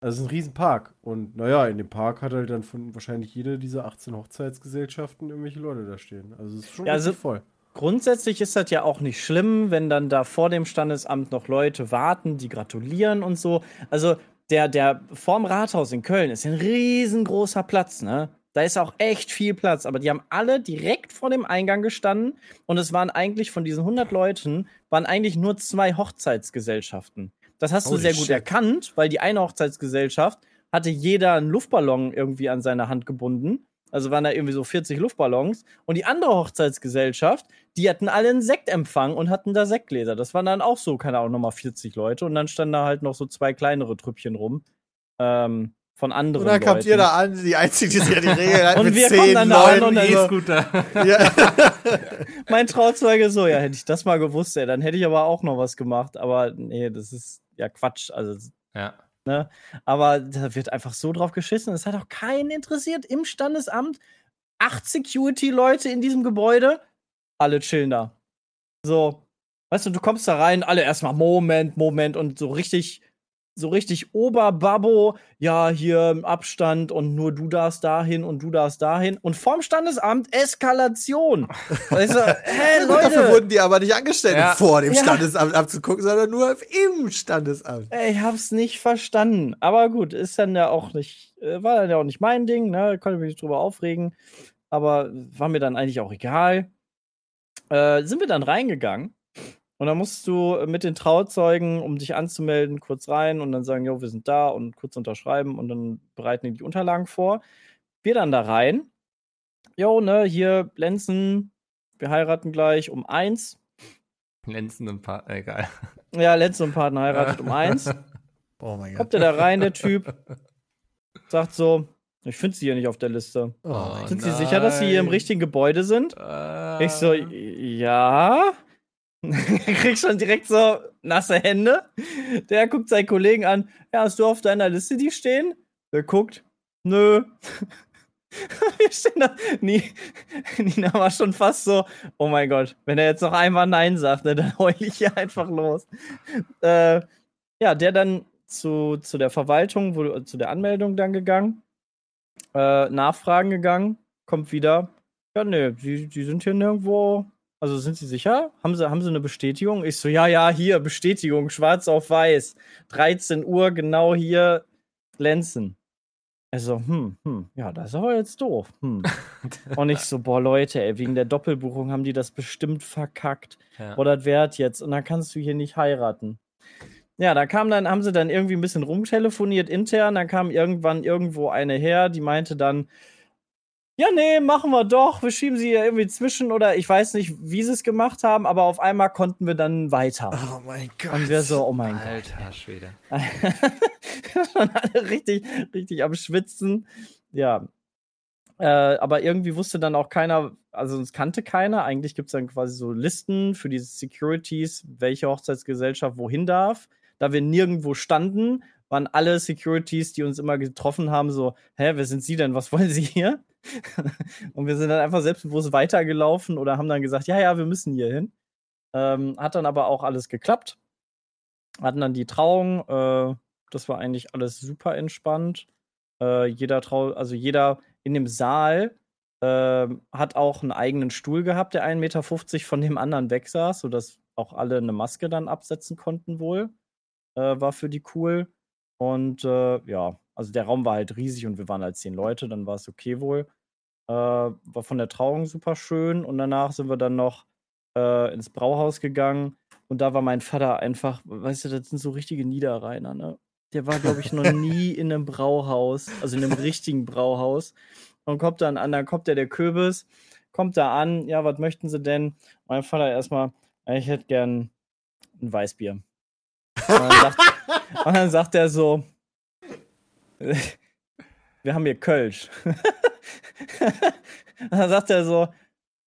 S2: Also es ist ein Riesenpark. Und naja, in dem Park hat halt dann von wahrscheinlich jede dieser 18 Hochzeitsgesellschaften irgendwelche Leute da stehen. Also es ist schon
S5: Ja, also-
S2: voll.
S5: Grundsätzlich ist das ja auch nicht schlimm, wenn dann da vor dem Standesamt noch Leute warten, die gratulieren und so. Also der, der vorm Rathaus in Köln ist ein riesengroßer Platz, ne? Da ist auch echt viel Platz, aber die haben alle direkt vor dem Eingang gestanden und es waren eigentlich von diesen 100 Leuten, waren eigentlich nur zwei Hochzeitsgesellschaften. Das hast du
S4: Holy
S5: sehr gut
S4: shit.
S5: erkannt, weil die eine Hochzeitsgesellschaft hatte jeder einen Luftballon irgendwie an seine Hand gebunden. Also waren da irgendwie so 40 Luftballons. Und die andere Hochzeitsgesellschaft, die hatten alle einen Sektempfang und hatten da Sektgläser. Das waren dann auch so, keine Ahnung, nochmal 40 Leute. Und dann standen da halt noch so zwei kleinere Trüppchen rum. Ähm, von anderen
S4: Und dann kamt
S5: Leuten.
S4: ihr da an, die Einzige, die sich an die Regeln hat,
S5: Und
S4: mit
S5: wir
S4: zehn
S5: kommen dann da an und dann so-
S3: E-Scooter.
S4: ja.
S5: Mein Trauzeuge so, ja, hätte ich das mal gewusst, ey, dann hätte ich aber auch noch was gemacht. Aber nee, das ist ja Quatsch. Also
S3: Ja.
S5: Aber da wird einfach so drauf geschissen. Es hat auch keinen interessiert im Standesamt. Acht Security-Leute in diesem Gebäude. Alle chillen da. So. Weißt du, du kommst da rein, alle erstmal Moment, Moment und so richtig, so richtig Oberbabbo. Ja, hier im Abstand und nur du darfst dahin und du darfst dahin. Und vorm Standesamt Eskalation. Weißt du, hä,
S4: Dafür
S5: Leute.
S4: wurden die aber nicht angestellt,
S3: Ja.
S4: vor dem
S5: Ja.
S4: Standesamt abzugucken, sondern nur im Standesamt.
S5: Ey, Ich hab's nicht verstanden. Aber gut, ist dann ja auch nicht, äh, war dann ja auch nicht mein Ding, ne? Konnte mich nicht drüber aufregen. Aber war mir dann eigentlich auch egal. Äh, sind wir dann reingegangen. Und dann musst du mit den Trauzeugen, um dich anzumelden, kurz rein und dann sagen, jo, wir sind da und kurz unterschreiben und dann bereiten die die Unterlagen vor. Wir dann da rein. Jo, ne, hier, Lenzen, wir heiraten gleich um eins.
S3: Lenzen und paar, egal.
S5: Ja, Lenzen und Partner heiratet um eins.
S4: Oh mein Gott.
S5: Kommt er da rein, der Typ, sagt so, ich finde sie hier nicht auf der Liste.
S4: Oh.
S5: Sind Sie sicher, dass Sie hier im richtigen Gebäude sind?
S3: Äh,
S5: Ich so, ja. Krieg schon direkt so nasse Hände. Der guckt seinen Kollegen an. Ja, hast du auf deiner Liste die stehen? Der guckt, nö. Wir stehen da. Ni- Nina war schon fast so, oh mein Gott, wenn er jetzt noch einmal Nein sagt, ne, dann heul ich hier einfach los. Äh, ja, der dann zu, zu der Verwaltung, wo, zu der Anmeldung dann gegangen, äh, Nachfragen gegangen, kommt wieder. Ja, nee, die, die sind hier nirgendwo. Also sind Sie sicher? Haben Sie, haben Sie eine Bestätigung? Ich so, ja, ja, hier, Bestätigung, schwarz auf weiß. 13 Uhr, genau hier, glänzen. Also, hm, hm, ja, das ist aber jetzt doof. Hm. Und ich so, boah, Leute, ey, wegen der Doppelbuchung haben die das bestimmt verkackt.
S3: Ja.
S5: Boah, das wert jetzt. Und dann kannst du hier nicht heiraten. Ja, da kam dann, haben sie dann irgendwie ein bisschen rumtelefoniert intern. Dann kam irgendwann irgendwo eine her, die meinte dann, ja, nee, machen wir doch. Wir schieben sie hier irgendwie zwischen oder ich weiß nicht, wie sie es gemacht haben, aber auf einmal konnten wir dann weiter.
S4: Oh mein Gott.
S5: Und wir so, oh mein Gott.
S3: Alter Schwede.
S5: Schon alle richtig, richtig am Schwitzen. Ja. Äh, aber irgendwie wusste dann auch keiner, also es kannte keiner. Eigentlich gibt es dann quasi so Listen für diese Securities, welche Hochzeitsgesellschaft wohin darf. Da wir nirgendwo standen, waren alle Securities, die uns immer getroffen haben, so, hä, wer sind Sie denn? Was wollen Sie hier? und wir sind dann einfach selbstbewusst weitergelaufen oder haben dann gesagt, ja, ja, wir müssen hier hin. Ähm, hat dann aber auch alles geklappt. Hatten dann die Trauung, äh, das war eigentlich alles super entspannt. Äh, jeder Trau, also jeder in dem Saal äh, hat auch einen eigenen Stuhl gehabt, der 1,50 Meter von dem anderen weg saß, sodass auch alle eine Maske dann absetzen konnten wohl. Äh, war für die cool. Und äh, ja, also der Raum war halt riesig und wir waren halt zehn Leute, dann war es okay wohl. Äh, war von der Trauung super schön und danach sind wir dann noch äh, ins Brauhaus gegangen und da war mein Vater einfach, weißt du, das sind so richtige Niederrheiner, ne? Der war, glaube ich, noch nie in einem Brauhaus, also in einem richtigen Brauhaus. Und kommt dann an, dann kommt der, der Kürbis, kommt da an, ja, was möchten Sie denn? Mein Vater erstmal, ich hätte gern ein Weißbier. Und dann sagt, und dann sagt er so, wir haben hier Kölsch. und dann sagt er so,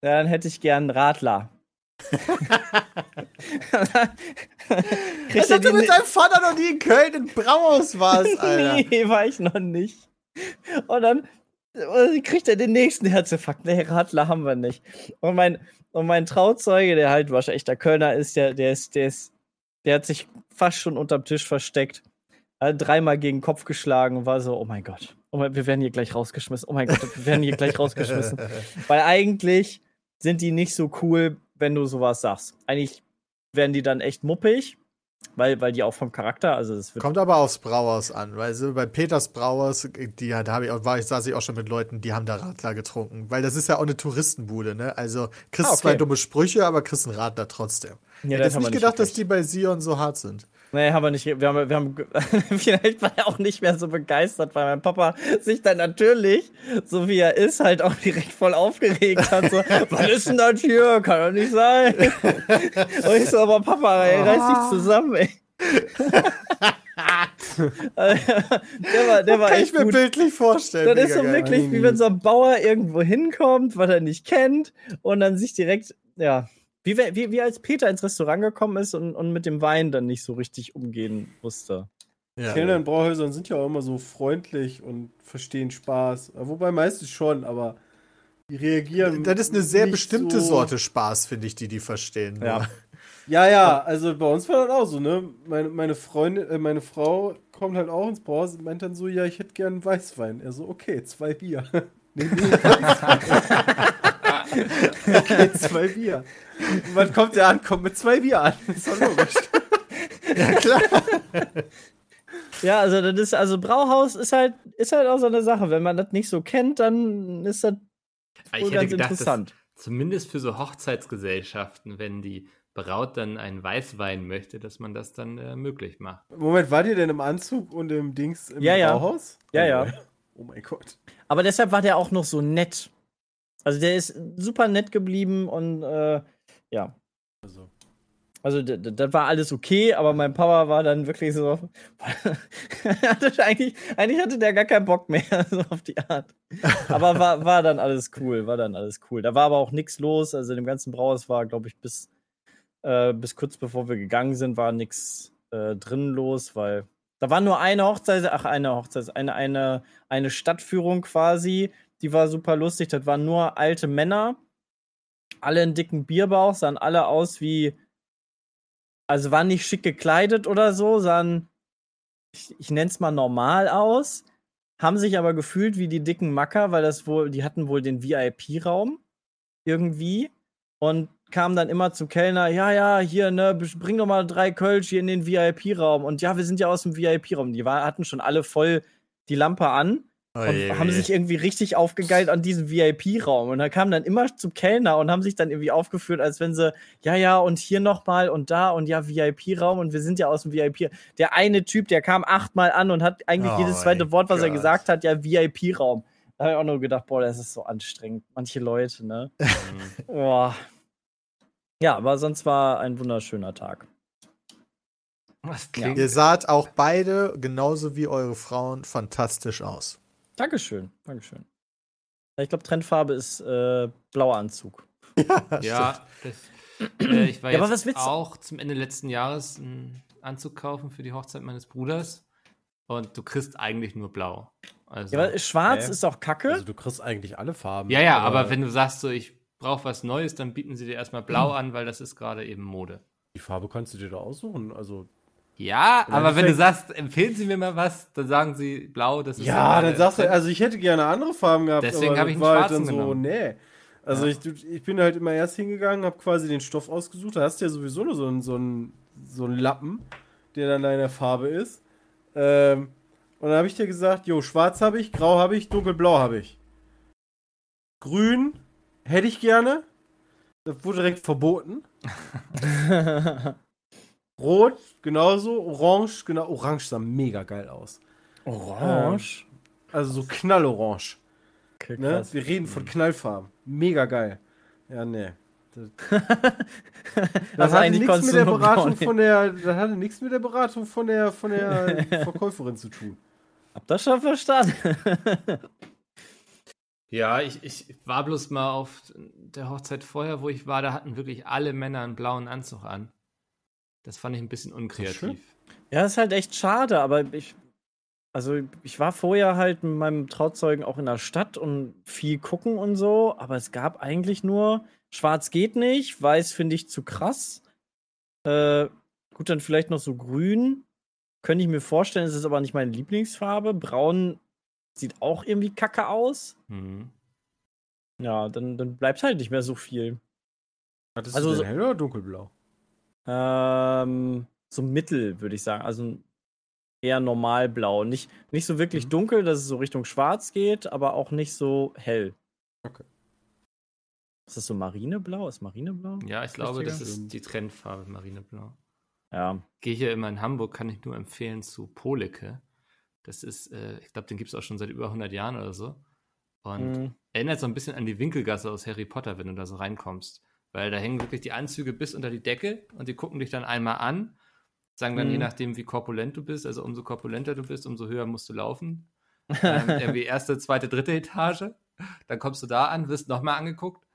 S5: dann hätte ich gern einen Radler.
S4: Ich hatte mit deinem Vater noch nie in Köln in Brauhaus warst, Alter.
S5: nee, war ich noch nicht. Und dann kriegt er den nächsten Herzinfarkt. Nee, Radler haben wir nicht. Und mein, und mein Trauzeuge, der halt waschechter Kölner ist, der, der ist, der ist, der hat sich fast schon unterm Tisch versteckt. Hat dreimal gegen den Kopf geschlagen und war so, oh mein Gott, oh mein, wir werden hier gleich rausgeschmissen. Oh mein Gott, wir werden hier gleich rausgeschmissen. Weil eigentlich sind die nicht so cool, wenn du sowas sagst. Eigentlich werden die dann echt muppig, weil, weil die auch vom Charakter, also es
S4: Kommt aber aufs Brauhaus an, weil so bei Peters Brauhaus, die da habe ich auch, war ich, saß ich auch schon mit Leuten, die haben da Radler getrunken. Weil das ist ja auch eine Touristenbude, ne? Also kriegst
S5: Ah, okay.
S4: zwei dumme Sprüche, aber kriegst einen Radler trotzdem.
S5: Ja,
S4: ich hätte nicht gedacht, dass
S5: gekriegt.
S4: die bei Sion so hart sind.
S5: Nee, haben wir nicht. Wir haben, wir haben vielleicht war er auch nicht mehr so begeistert, weil mein Papa sich dann natürlich, so wie er ist, halt auch direkt voll aufgeregt hat. So, was ist denn das hier? Kann doch nicht sein. Und ich so, aber Papa, ey, reiß dich zusammen, ey. der war, der war
S4: Kann
S5: echt
S4: ich mir
S5: gut.
S4: bildlich vorstellen.
S5: Das ist so wirklich, wie wenn so ein Bauer irgendwo hinkommt, was er nicht kennt, und dann sich direkt, ja, wie, wie, wie als Peter ins Restaurant gekommen ist und, und mit dem Wein dann nicht so richtig umgehen wusste.
S4: Ja.
S2: Kellner in Brauhäusern sind ja auch immer so freundlich und verstehen Spaß. Wobei meistens schon, aber die reagieren.
S4: Das ist eine sehr bestimmte
S2: so-
S4: Sorte Spaß, finde ich, die die verstehen.
S5: Ja.
S4: nur.
S2: Ja, ja, also bei uns war das auch so, ne? Meine, meine Freundin, äh, meine Frau kommt halt auch ins Brauhaus und meint dann so, ja, ich hätte gern Weißwein. Er so, okay, zwei Bier. nee, nee, Weißwein. okay, zwei Bier. Und wann kommt der an? Kommt mit zwei Bier an. Ist doch logisch.
S4: ja, klar.
S5: Ja, also das ist, also Brauhaus ist halt, ist halt auch so eine Sache. Wenn man das nicht so kennt, dann ist das wohl
S3: ich hätte
S5: ganz
S3: gedacht,
S5: interessant.
S3: zumindest für so Hochzeitsgesellschaften, wenn die Braut dann einen Weißwein möchte, dass man das dann äh, möglich macht.
S2: Moment, wart ihr denn im Anzug und im Dings im
S5: Ja, ja.
S2: Brauhaus?
S5: Ja, ja.
S2: Oh mein Gott.
S5: Aber deshalb war der auch noch so nett. Also der ist super nett geblieben und äh, ja.
S2: Also.
S5: Also das war alles okay, aber mein Papa war dann wirklich so. eigentlich, eigentlich hatte der gar keinen Bock mehr, so auf die Art. Aber war, war dann alles cool, war dann alles cool. Da war aber auch nichts los. Also in dem ganzen Brauhaus war, glaube ich, bis, äh, bis kurz bevor wir gegangen sind, war nichts äh, drin los, weil da war nur eine Hochzeit, ach, eine Hochzeit, eine, eine, eine Stadtführung quasi. Die war super lustig. Das waren nur alte Männer, alle einen dicken Bierbauch, sahen alle aus wie also waren nicht schick gekleidet oder so, sahen, ich, ich nenne es mal normal aus, haben sich aber gefühlt wie die dicken Macker, weil das wohl, die hatten wohl den VIP-Raum irgendwie und kamen dann immer zum Kellner, ja, ja, hier, ne, bring doch mal drei Kölsch hier in den VIP-Raum und ja, wir sind ja aus dem VIP-Raum. Die war, hatten schon alle voll die Lampe an und haben sich irgendwie richtig aufgegeilt an diesem VIP-Raum. Und da kamen dann immer zum Kellner und haben sich dann irgendwie aufgeführt, als wenn sie, ja, ja, und hier nochmal und da und ja, VIP-Raum und wir sind ja aus dem VIP. Der eine Typ, der kam achtmal an und hat eigentlich
S4: Oh
S5: jedes zweite Wort, was er
S4: Gott.
S5: gesagt hat, ja, VIP-Raum. Da habe ich auch nur gedacht, boah, das ist so anstrengend. Manche Leute, ne? Boah. Ja, aber sonst war ein wunderschöner Tag.
S3: Was
S5: Ja.
S4: Ihr saht auch beide, genauso wie eure Frauen, fantastisch aus.
S5: Dankeschön, Dankeschön. Ja, Ich glaube, Trendfarbe ist äh, blauer Anzug.
S3: Ja, das, äh, ich war
S5: Ja, aber
S3: jetzt auch zum Ende letzten Jahres einen Anzug kaufen für die Hochzeit meines Bruders. und du kriegst eigentlich nur blau. Also,
S5: Ja, aber schwarz
S2: Hä?
S5: ist auch kacke.
S2: Also du kriegst eigentlich alle Farben.
S3: ja, ja, aber wenn du sagst so, ich brauche was Neues, dann bieten sie dir erstmal blau an, weil das ist gerade eben Mode.
S2: Die Farbe kannst du dir da aussuchen. Also
S3: Ja, aber wenn du sagst, empfehlen Sie mir mal was, dann sagen sie blau, das ist
S2: Ja, dann sagst du, also ich hätte gerne andere Farben gehabt.
S3: Deswegen
S2: aber
S3: hab ich einen
S2: halt
S3: schwarzen
S2: dann so,
S3: genommen.
S2: nee. Also
S3: Ja.
S2: ich, ich bin halt immer erst hingegangen, habe quasi den Stoff ausgesucht. Da hast du ja sowieso nur so einen, so einen, so einen Lappen, der dann deine Farbe ist. Ähm, und dann habe ich dir gesagt, jo, schwarz habe ich, grau habe ich, dunkelblau habe ich. Grün hätte ich gerne. Das wurde direkt verboten. Rot genauso, orange, genau, orange sah mega geil aus.
S5: Orange.
S2: Also so knallorange.
S5: Okay,
S2: Ne? Wir reden von Knallfarben. Mega geil. Ja, nee. Das, das
S5: Also
S2: hatte nichts mit der Beratung von der, das hatte nichts mit der Beratung von der, von der Verkäuferin zu tun.
S5: Hab das schon verstanden.
S3: Ja, ich, ich war bloß mal auf der Hochzeit vorher, wo ich war, da hatten wirklich alle Männer einen blauen Anzug an. Das fand ich ein bisschen unkreativ.
S5: Ja, ist halt echt schade, aber ich. Also, ich war vorher halt mit meinem Trauzeugen auch in der Stadt und viel gucken und so, aber es gab eigentlich nur Schwarz geht nicht, Weiß finde ich zu krass. Äh, gut, dann vielleicht noch so Grün. Könnte ich mir vorstellen, es ist aber nicht meine Lieblingsfarbe. Braun sieht auch irgendwie kacke aus.
S3: Mhm.
S5: Ja, dann, dann bleibt halt nicht mehr so viel.
S2: Hattest
S5: Also
S2: du
S5: so-
S2: denn hell oder dunkelblau?
S5: Ähm, so mittel, würde ich sagen. Also eher normalblau. Nicht, nicht so wirklich dunkel, dass es so Richtung schwarz geht, aber auch nicht so hell.
S2: Okay.
S5: Ist das so Marineblau? Ist Marineblau?
S3: Ja, ich glaube, das ist die Trendfarbe Marineblau.
S5: Ja.
S3: Gehe hier immer in Hamburg, kann ich nur empfehlen zu Poleke. Das ist, äh, ich glaube, den gibt es auch schon seit über 100 Jahren oder so. Und
S5: Mhm.
S3: erinnert so ein bisschen an die Winkelgasse aus Harry Potter, wenn du da so reinkommst. Weil da hängen wirklich die Anzüge bis unter die Decke und die gucken dich dann einmal an, sagen dann
S5: Mhm.
S3: je nachdem, wie korpulent du bist, also umso korpulenter du bist, umso höher musst du laufen. ähm, irgendwie erste, zweite, dritte Etage. Dann kommst du da an, wirst nochmal angeguckt,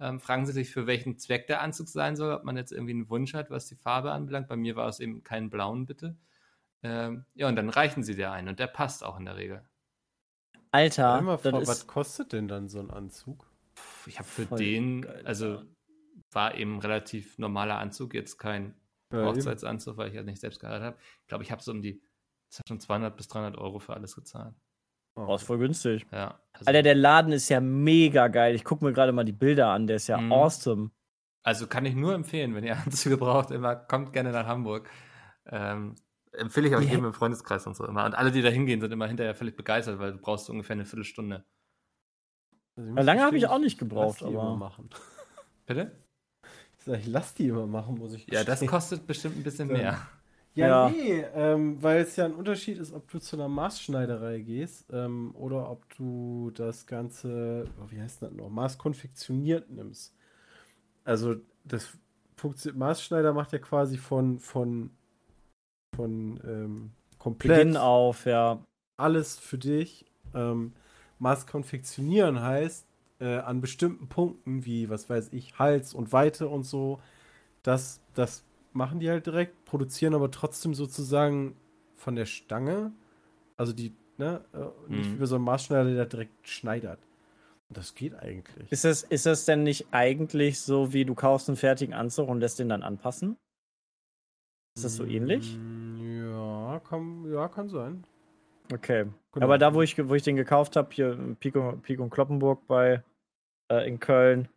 S3: ähm, fragen sie sich, für welchen Zweck der Anzug sein soll, ob man jetzt irgendwie einen Wunsch hat, was die Farbe anbelangt. Bei mir war es eben keinen blauen, bitte. Ähm, ja, und dann reichen sie dir ein und der passt auch in der Regel.
S5: Alter,
S2: mal,
S5: ist
S2: was kostet denn dann so ein Anzug?
S3: Ich habe für den,
S5: geil,
S3: also
S5: Alter.
S3: War eben relativ normaler Anzug, jetzt kein
S2: Ja, eben.
S3: Hochzeitsanzug, weil ich ja nicht selbst geheiratet habe. Ich glaube, ich habe so um die, schon 200 bis 300 Euro für alles gezahlt.
S2: Oh.
S5: ist voll günstig.
S3: Ja. Also,
S5: Alter, der Laden ist ja mega geil. Ich gucke mir gerade mal die Bilder an. Der ist ja
S3: Mhm.
S5: awesome.
S3: also kann ich nur empfehlen, wenn ihr Anzüge braucht, immer kommt gerne nach Hamburg. Ähm, empfehle ich auch jedem im Freundeskreis und so immer. Und alle, die da hingehen, sind immer hinterher völlig begeistert, weil du brauchst so ungefähr eine Viertelstunde.
S2: Also,
S5: lange habe ich auch nicht gebraucht, aber-
S2: machen.
S3: Bitte?
S2: Ich sag, ich lass die immer machen, muss ich
S3: Ja, das kostet bestimmt ein bisschen mehr.
S2: Ja,
S5: Ja.
S2: nee, ähm, weil es ja ein Unterschied ist, ob du zu einer Maßschneiderei gehst ähm, oder ob du das Ganze, oh, wie heißt das noch, maßkonfektioniert nimmst. Also das funktioniert, Maßschneider macht ja quasi von, von, von ähm, komplett
S5: Beginn auf, ja.
S2: alles für dich. Ähm, Maßkonfektionieren heißt, äh, an bestimmten Punkten, wie, was weiß ich, Hals und Weite und so, das, das machen die halt direkt, produzieren aber trotzdem sozusagen von der Stange, also die, ne, äh, nicht
S3: Mhm.
S2: wie bei so einem Maßschneider, der direkt schneidert. Das geht eigentlich.
S5: Ist das, ist das denn nicht eigentlich so, wie du kaufst einen fertigen Anzug und lässt den dann anpassen? Ist das so ähnlich?
S2: Mm, Ja, kann, ja, kann sein.
S5: Okay.
S2: Genau.
S5: Aber da, wo ich, wo ich den gekauft habe, hier in Pico, Pico und Kloppenburg bei äh, in Köln,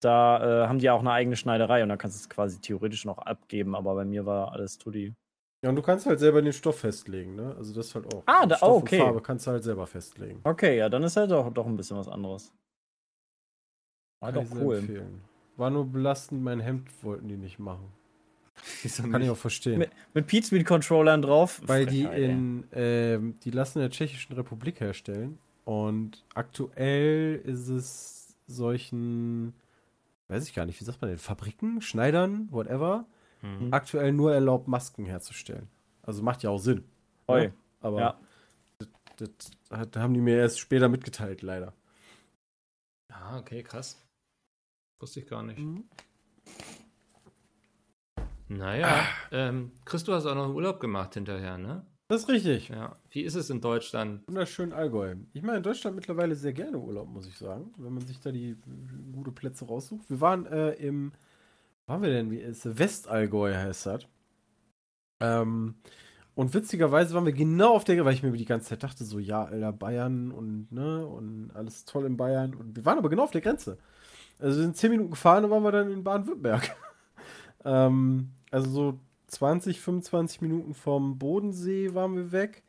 S5: da äh, haben die auch eine eigene Schneiderei und da kannst du es quasi theoretisch noch abgeben, aber bei mir war alles Tutti.
S2: Ja, und du kannst halt selber den Stoff festlegen, ne? Also das halt auch.
S5: Ah, da-
S2: Stoff
S5: oh,
S2: und
S5: okay.
S2: Farbe kannst du halt selber festlegen.
S5: Okay, ja, dann ist halt doch, doch ein bisschen was anderes. War
S2: Kann
S5: doch cool.
S2: empfehlen. War nur belastend, mein Hemd wollten die nicht machen.
S3: Wieso
S2: Kann ich
S3: nicht?
S2: auch verstehen.
S5: Mit, mit Pete Speed Controllern drauf.
S2: Weil die
S5: Frechheit, ey.
S2: in, ähm, die lassen in der Tschechischen Republik herstellen. Und aktuell ist es solchen, weiß ich gar nicht, wie sagt man denn, Fabriken, Schneidern, whatever,
S3: Mhm.
S2: aktuell nur erlaubt, Masken herzustellen. Also macht ja auch Sinn.
S5: Oi.
S2: Ne? Aber
S5: Ja.
S2: das, das hat, haben die mir erst später mitgeteilt, leider.
S3: Ah, okay, krass. Wusste ich gar nicht.
S2: Mhm.
S3: Naja, ähm, Chris, du hast auch noch einen Urlaub gemacht hinterher, ne?
S2: Das ist richtig.
S3: Ja. Wie ist es in Deutschland?
S2: Wunderschön Allgäu. Ich meine in Deutschland mittlerweile sehr gerne Urlaub, muss ich sagen, wenn man sich da die äh, gute Plätze raussucht. Wir waren äh, im, wo waren wir denn? Wie ist Westallgäu heißt das. Ähm, und witzigerweise waren wir genau auf der, weil ich mir die ganze Zeit dachte, so, ja, Alter, Bayern und, ne, und alles toll in Bayern. Und wir waren aber genau auf der Grenze. Also wir sind zehn Minuten gefahren und waren wir dann in Baden-Württemberg. ähm, also so 20, 25 Minuten vom Bodensee waren wir weg.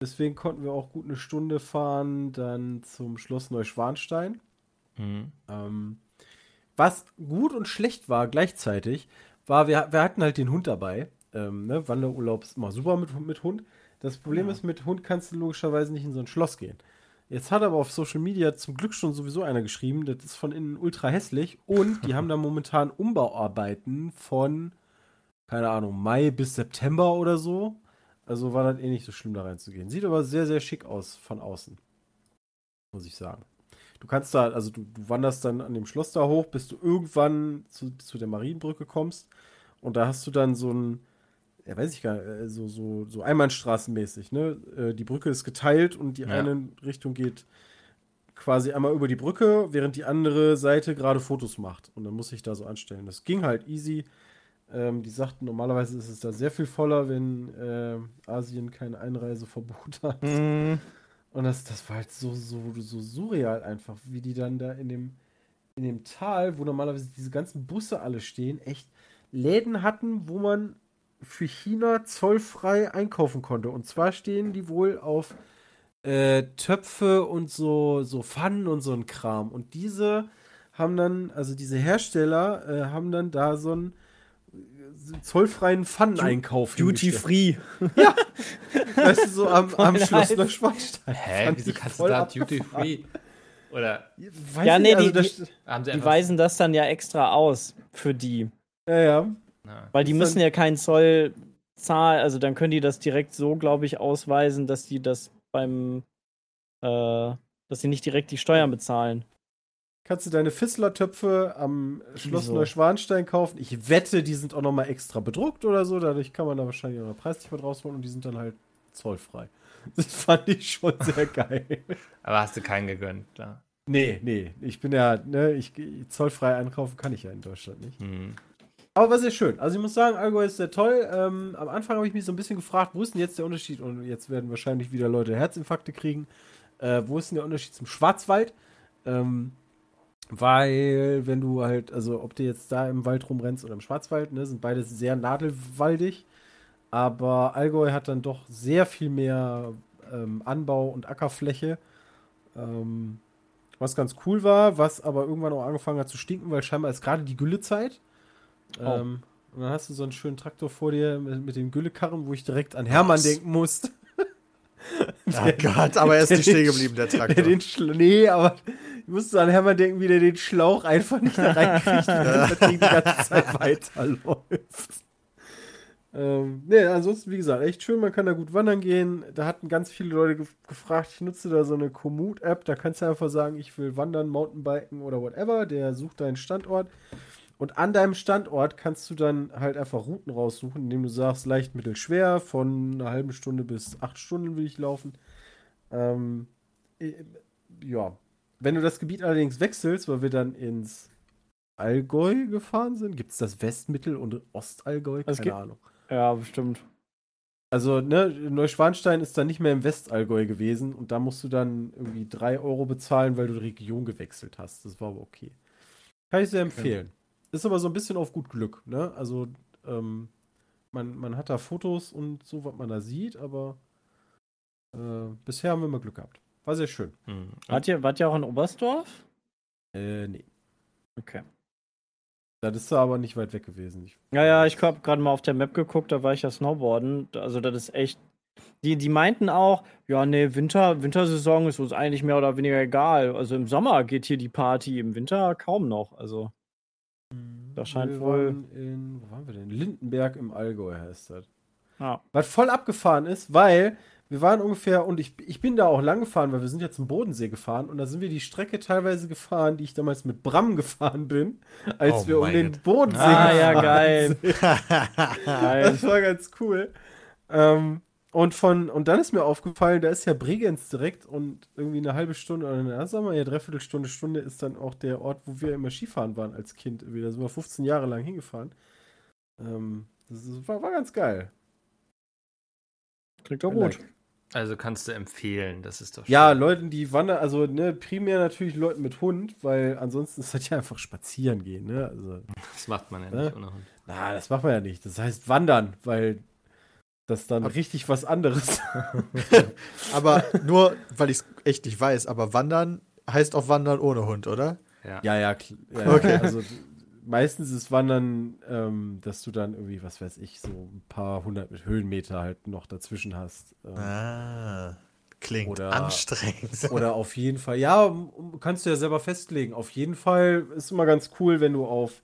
S2: Deswegen konnten wir auch gut eine Stunde fahren, dann zum Schloss Neuschwanstein.
S3: Mhm.
S2: Ähm, was gut und schlecht war gleichzeitig, war, wir, wir hatten halt den Hund dabei. Ähm, ne? Wanderurlaub ist immer super mit, mit Hund. Das Problem
S5: Ja.
S2: ist, mit Hund kannst du logischerweise nicht in so ein Schloss gehen. Jetzt hat aber auf Social Media zum Glück schon sowieso einer geschrieben, das ist von innen ultra hässlich und die haben da momentan Umbauarbeiten von, keine Ahnung, Mai bis September oder so. Also war das eh nicht so schlimm, da reinzugehen. Sieht aber sehr, sehr schick aus von außen. Muss ich sagen. Du kannst da, also du, du wanderst dann an dem Schloss da hoch, bis du irgendwann zu, zu der Marienbrücke kommst. Und da hast du dann so ein, ja weiß ich gar nicht, äh, so, so, so Einbahnstraßenmäßig, ne? Äh, Die Brücke ist geteilt und die
S3: Ja.
S2: eine Richtung geht quasi einmal über die Brücke, während die andere Seite gerade Fotos macht. Und dann muss ich da so anstellen. Das ging halt easy. Ähm, die sagten, normalerweise ist es da sehr viel voller, wenn äh, Asien kein Einreiseverbot hat.
S5: Mhm.
S2: Und das, das war halt so, so, so surreal einfach, wie die dann da in dem, in dem Tal, wo normalerweise diese ganzen Busse alle stehen, echt Läden hatten, wo man für China zollfrei einkaufen konnte. Und zwar stehen die wohl auf äh, Töpfe und so, so Pfannen und so ein Kram. Und diese haben dann, also diese Hersteller äh, haben dann da so äh, zollfreien Pfanneneinkauf.
S5: Duty
S2: hingestellt.
S5: free.
S2: Weißt du, so am, am
S5: Voll
S2: Schloss
S5: nice.
S2: Neuschwanstein.
S3: Hä, wieso kannst du da. Duty Free? Oder
S2: Weiß
S5: Ja, nee,
S2: also
S5: die- die- Die
S3: einfach.
S5: weisen das dann ja extra aus für die.
S2: ja, ja.
S5: Weil die
S2: Ist
S5: müssen ja keinen Zoll zahlen, also dann können die das direkt so, glaube ich, ausweisen, dass die das beim, äh, dass sie nicht direkt die Steuern bezahlen.
S2: Kannst du deine Fissler-Töpfe am Schloss
S5: Wieso?
S2: Neuschwanstein kaufen? Ich wette, die sind auch nochmal extra bedruckt oder so. Dadurch kann man da wahrscheinlich auch noch preislich was rausholen und die sind dann halt zollfrei. Das fand ich schon sehr geil.
S3: aber hast du keinen gegönnt, klar.
S2: nee, nee. Ich bin ja, ne, ich zollfrei einkaufen kann ich ja in Deutschland nicht.
S3: Hm.
S2: Aber war sehr schön. Also ich muss sagen, Allgäu ist sehr toll. Ähm, am Anfang habe ich mich so ein bisschen gefragt, wo ist denn jetzt der Unterschied? Und jetzt werden wahrscheinlich wieder Leute Herzinfarkte kriegen. Äh, wo ist denn der Unterschied zum Schwarzwald? Ähm, weil, wenn du halt, also ob du jetzt da im Wald rumrennst oder im Schwarzwald, ne, sind beide sehr nadelwaldig. Aber Allgäu hat dann doch sehr viel mehr ähm, Anbau und Ackerfläche. Ähm, was ganz cool war, was aber irgendwann auch angefangen hat zu stinken, weil scheinbar ist gerade die Güllezeit.
S5: Oh.
S2: Ähm, und dann hast du so einen schönen Traktor vor dir mit, mit dem Güllekarren, wo ich direkt an Hermann denken musste.
S4: Oh Gott, aber er ist
S2: der
S4: nicht stehen
S2: den-
S4: geblieben, der
S2: Der
S4: Traktor.
S2: den Schla nee, aber ich musste an Hermann denken, wie der den Schlauch einfach nicht da reinkriegt, während das Ding die ganze Zeit weiterläuft. Ähm, nee, ansonsten, wie gesagt, echt schön, man kann da gut wandern gehen. Da hatten ganz viele Leute gef gefragt, ich nutze da so eine Komoot-App, da kannst du einfach sagen, ich will wandern, Mountainbiken oder whatever, der sucht deinen Standort. Und an deinem Standort kannst du dann halt einfach Routen raussuchen, indem du sagst, leicht, mittel, schwer, von einer halben Stunde bis acht Stunden will ich laufen. Ähm, äh, ja. Wenn du das Gebiet allerdings wechselst, weil wir dann ins Allgäu gefahren sind, gibt es das West-, Mittel- und Ostallgäu? Keine
S5: gibt-
S2: Ahnung.
S5: Ja, bestimmt.
S2: Also, ne, Neuschwanstein ist dann nicht mehr im Westallgäu gewesen und da musst du dann irgendwie drei Euro bezahlen, weil du die Region gewechselt hast. Das war aber okay. Kann ich sehr empfehlen. Ist aber so ein bisschen auf gut Glück, ne? Also, ähm, man, man hat da Fotos und so, was man da sieht, aber äh, bisher haben wir mal Glück gehabt. War sehr schön.
S3: Hm.
S5: Wart ihr, wart ihr auch in Oberstdorf?
S2: Äh, nee.
S5: Okay.
S2: Das ist aber nicht weit weg gewesen. Ich,
S5: Ja, ja, ich habe gerade mal auf der Map geguckt, da war ich ja Snowboarden. Also das ist echt. Die, die meinten auch, ja, nee, Winter, Wintersaison ist uns eigentlich mehr oder weniger egal. Also im Sommer geht hier die Party, im Winter kaum noch. Also das scheint
S2: wir
S5: wohl.
S2: waren in, wo waren wir denn? Lindenberg im Allgäu heißt das.
S5: Ja.
S2: Was voll abgefahren ist, weil wir waren ungefähr, und ich, ich bin da auch lang gefahren, weil wir sind ja zum Bodensee gefahren und da sind wir die Strecke teilweise gefahren, die ich damals mit Bram gefahren bin, als
S4: Oh
S2: wir um den
S4: Gott.
S2: Bodensee
S5: Ah, ja,
S2: gefahren
S5: geil.
S2: sind.
S5: geil.
S2: Das war ganz cool. Ähm, Und von, und dann ist mir aufgefallen, da ist ja Bregenz direkt und irgendwie eine halbe Stunde oder eine, sagen wir ja, dreiviertel Stunde, Stunde ist dann auch der Ort, wo wir immer Skifahren waren als Kind. Da sind wir 15 Jahre lang hingefahren. Ähm, das ist, war, war ganz geil.
S5: Klingt doch gut.
S3: Also kannst du empfehlen, das ist doch
S2: Ja,
S3: schön.
S2: Leuten, die wandern, also ne, primär natürlich Leuten mit Hund, weil ansonsten ist das ja einfach spazieren gehen, ne? Also,
S3: Das macht man ja
S2: Ne?
S3: nicht ohne Hund.
S2: na, das macht man ja nicht. Das heißt wandern, weil das dann richtig was anderes.
S4: Aber nur, weil ich es echt nicht weiß, aber wandern heißt auch wandern ohne Hund, oder?
S3: Ja.
S2: Ja, ja, ja
S4: Okay.
S2: also meistens ist Wandern, ähm, dass du dann irgendwie, was weiß ich, so ein paar hundert mit Höhenmeter halt noch dazwischen hast. Ähm,
S4: Ah, klingt
S2: Oder-
S4: anstrengend.
S2: Oder auf jeden Fall, ja, kannst du ja selber festlegen. Auf jeden Fall ist immer ganz cool, wenn du auf,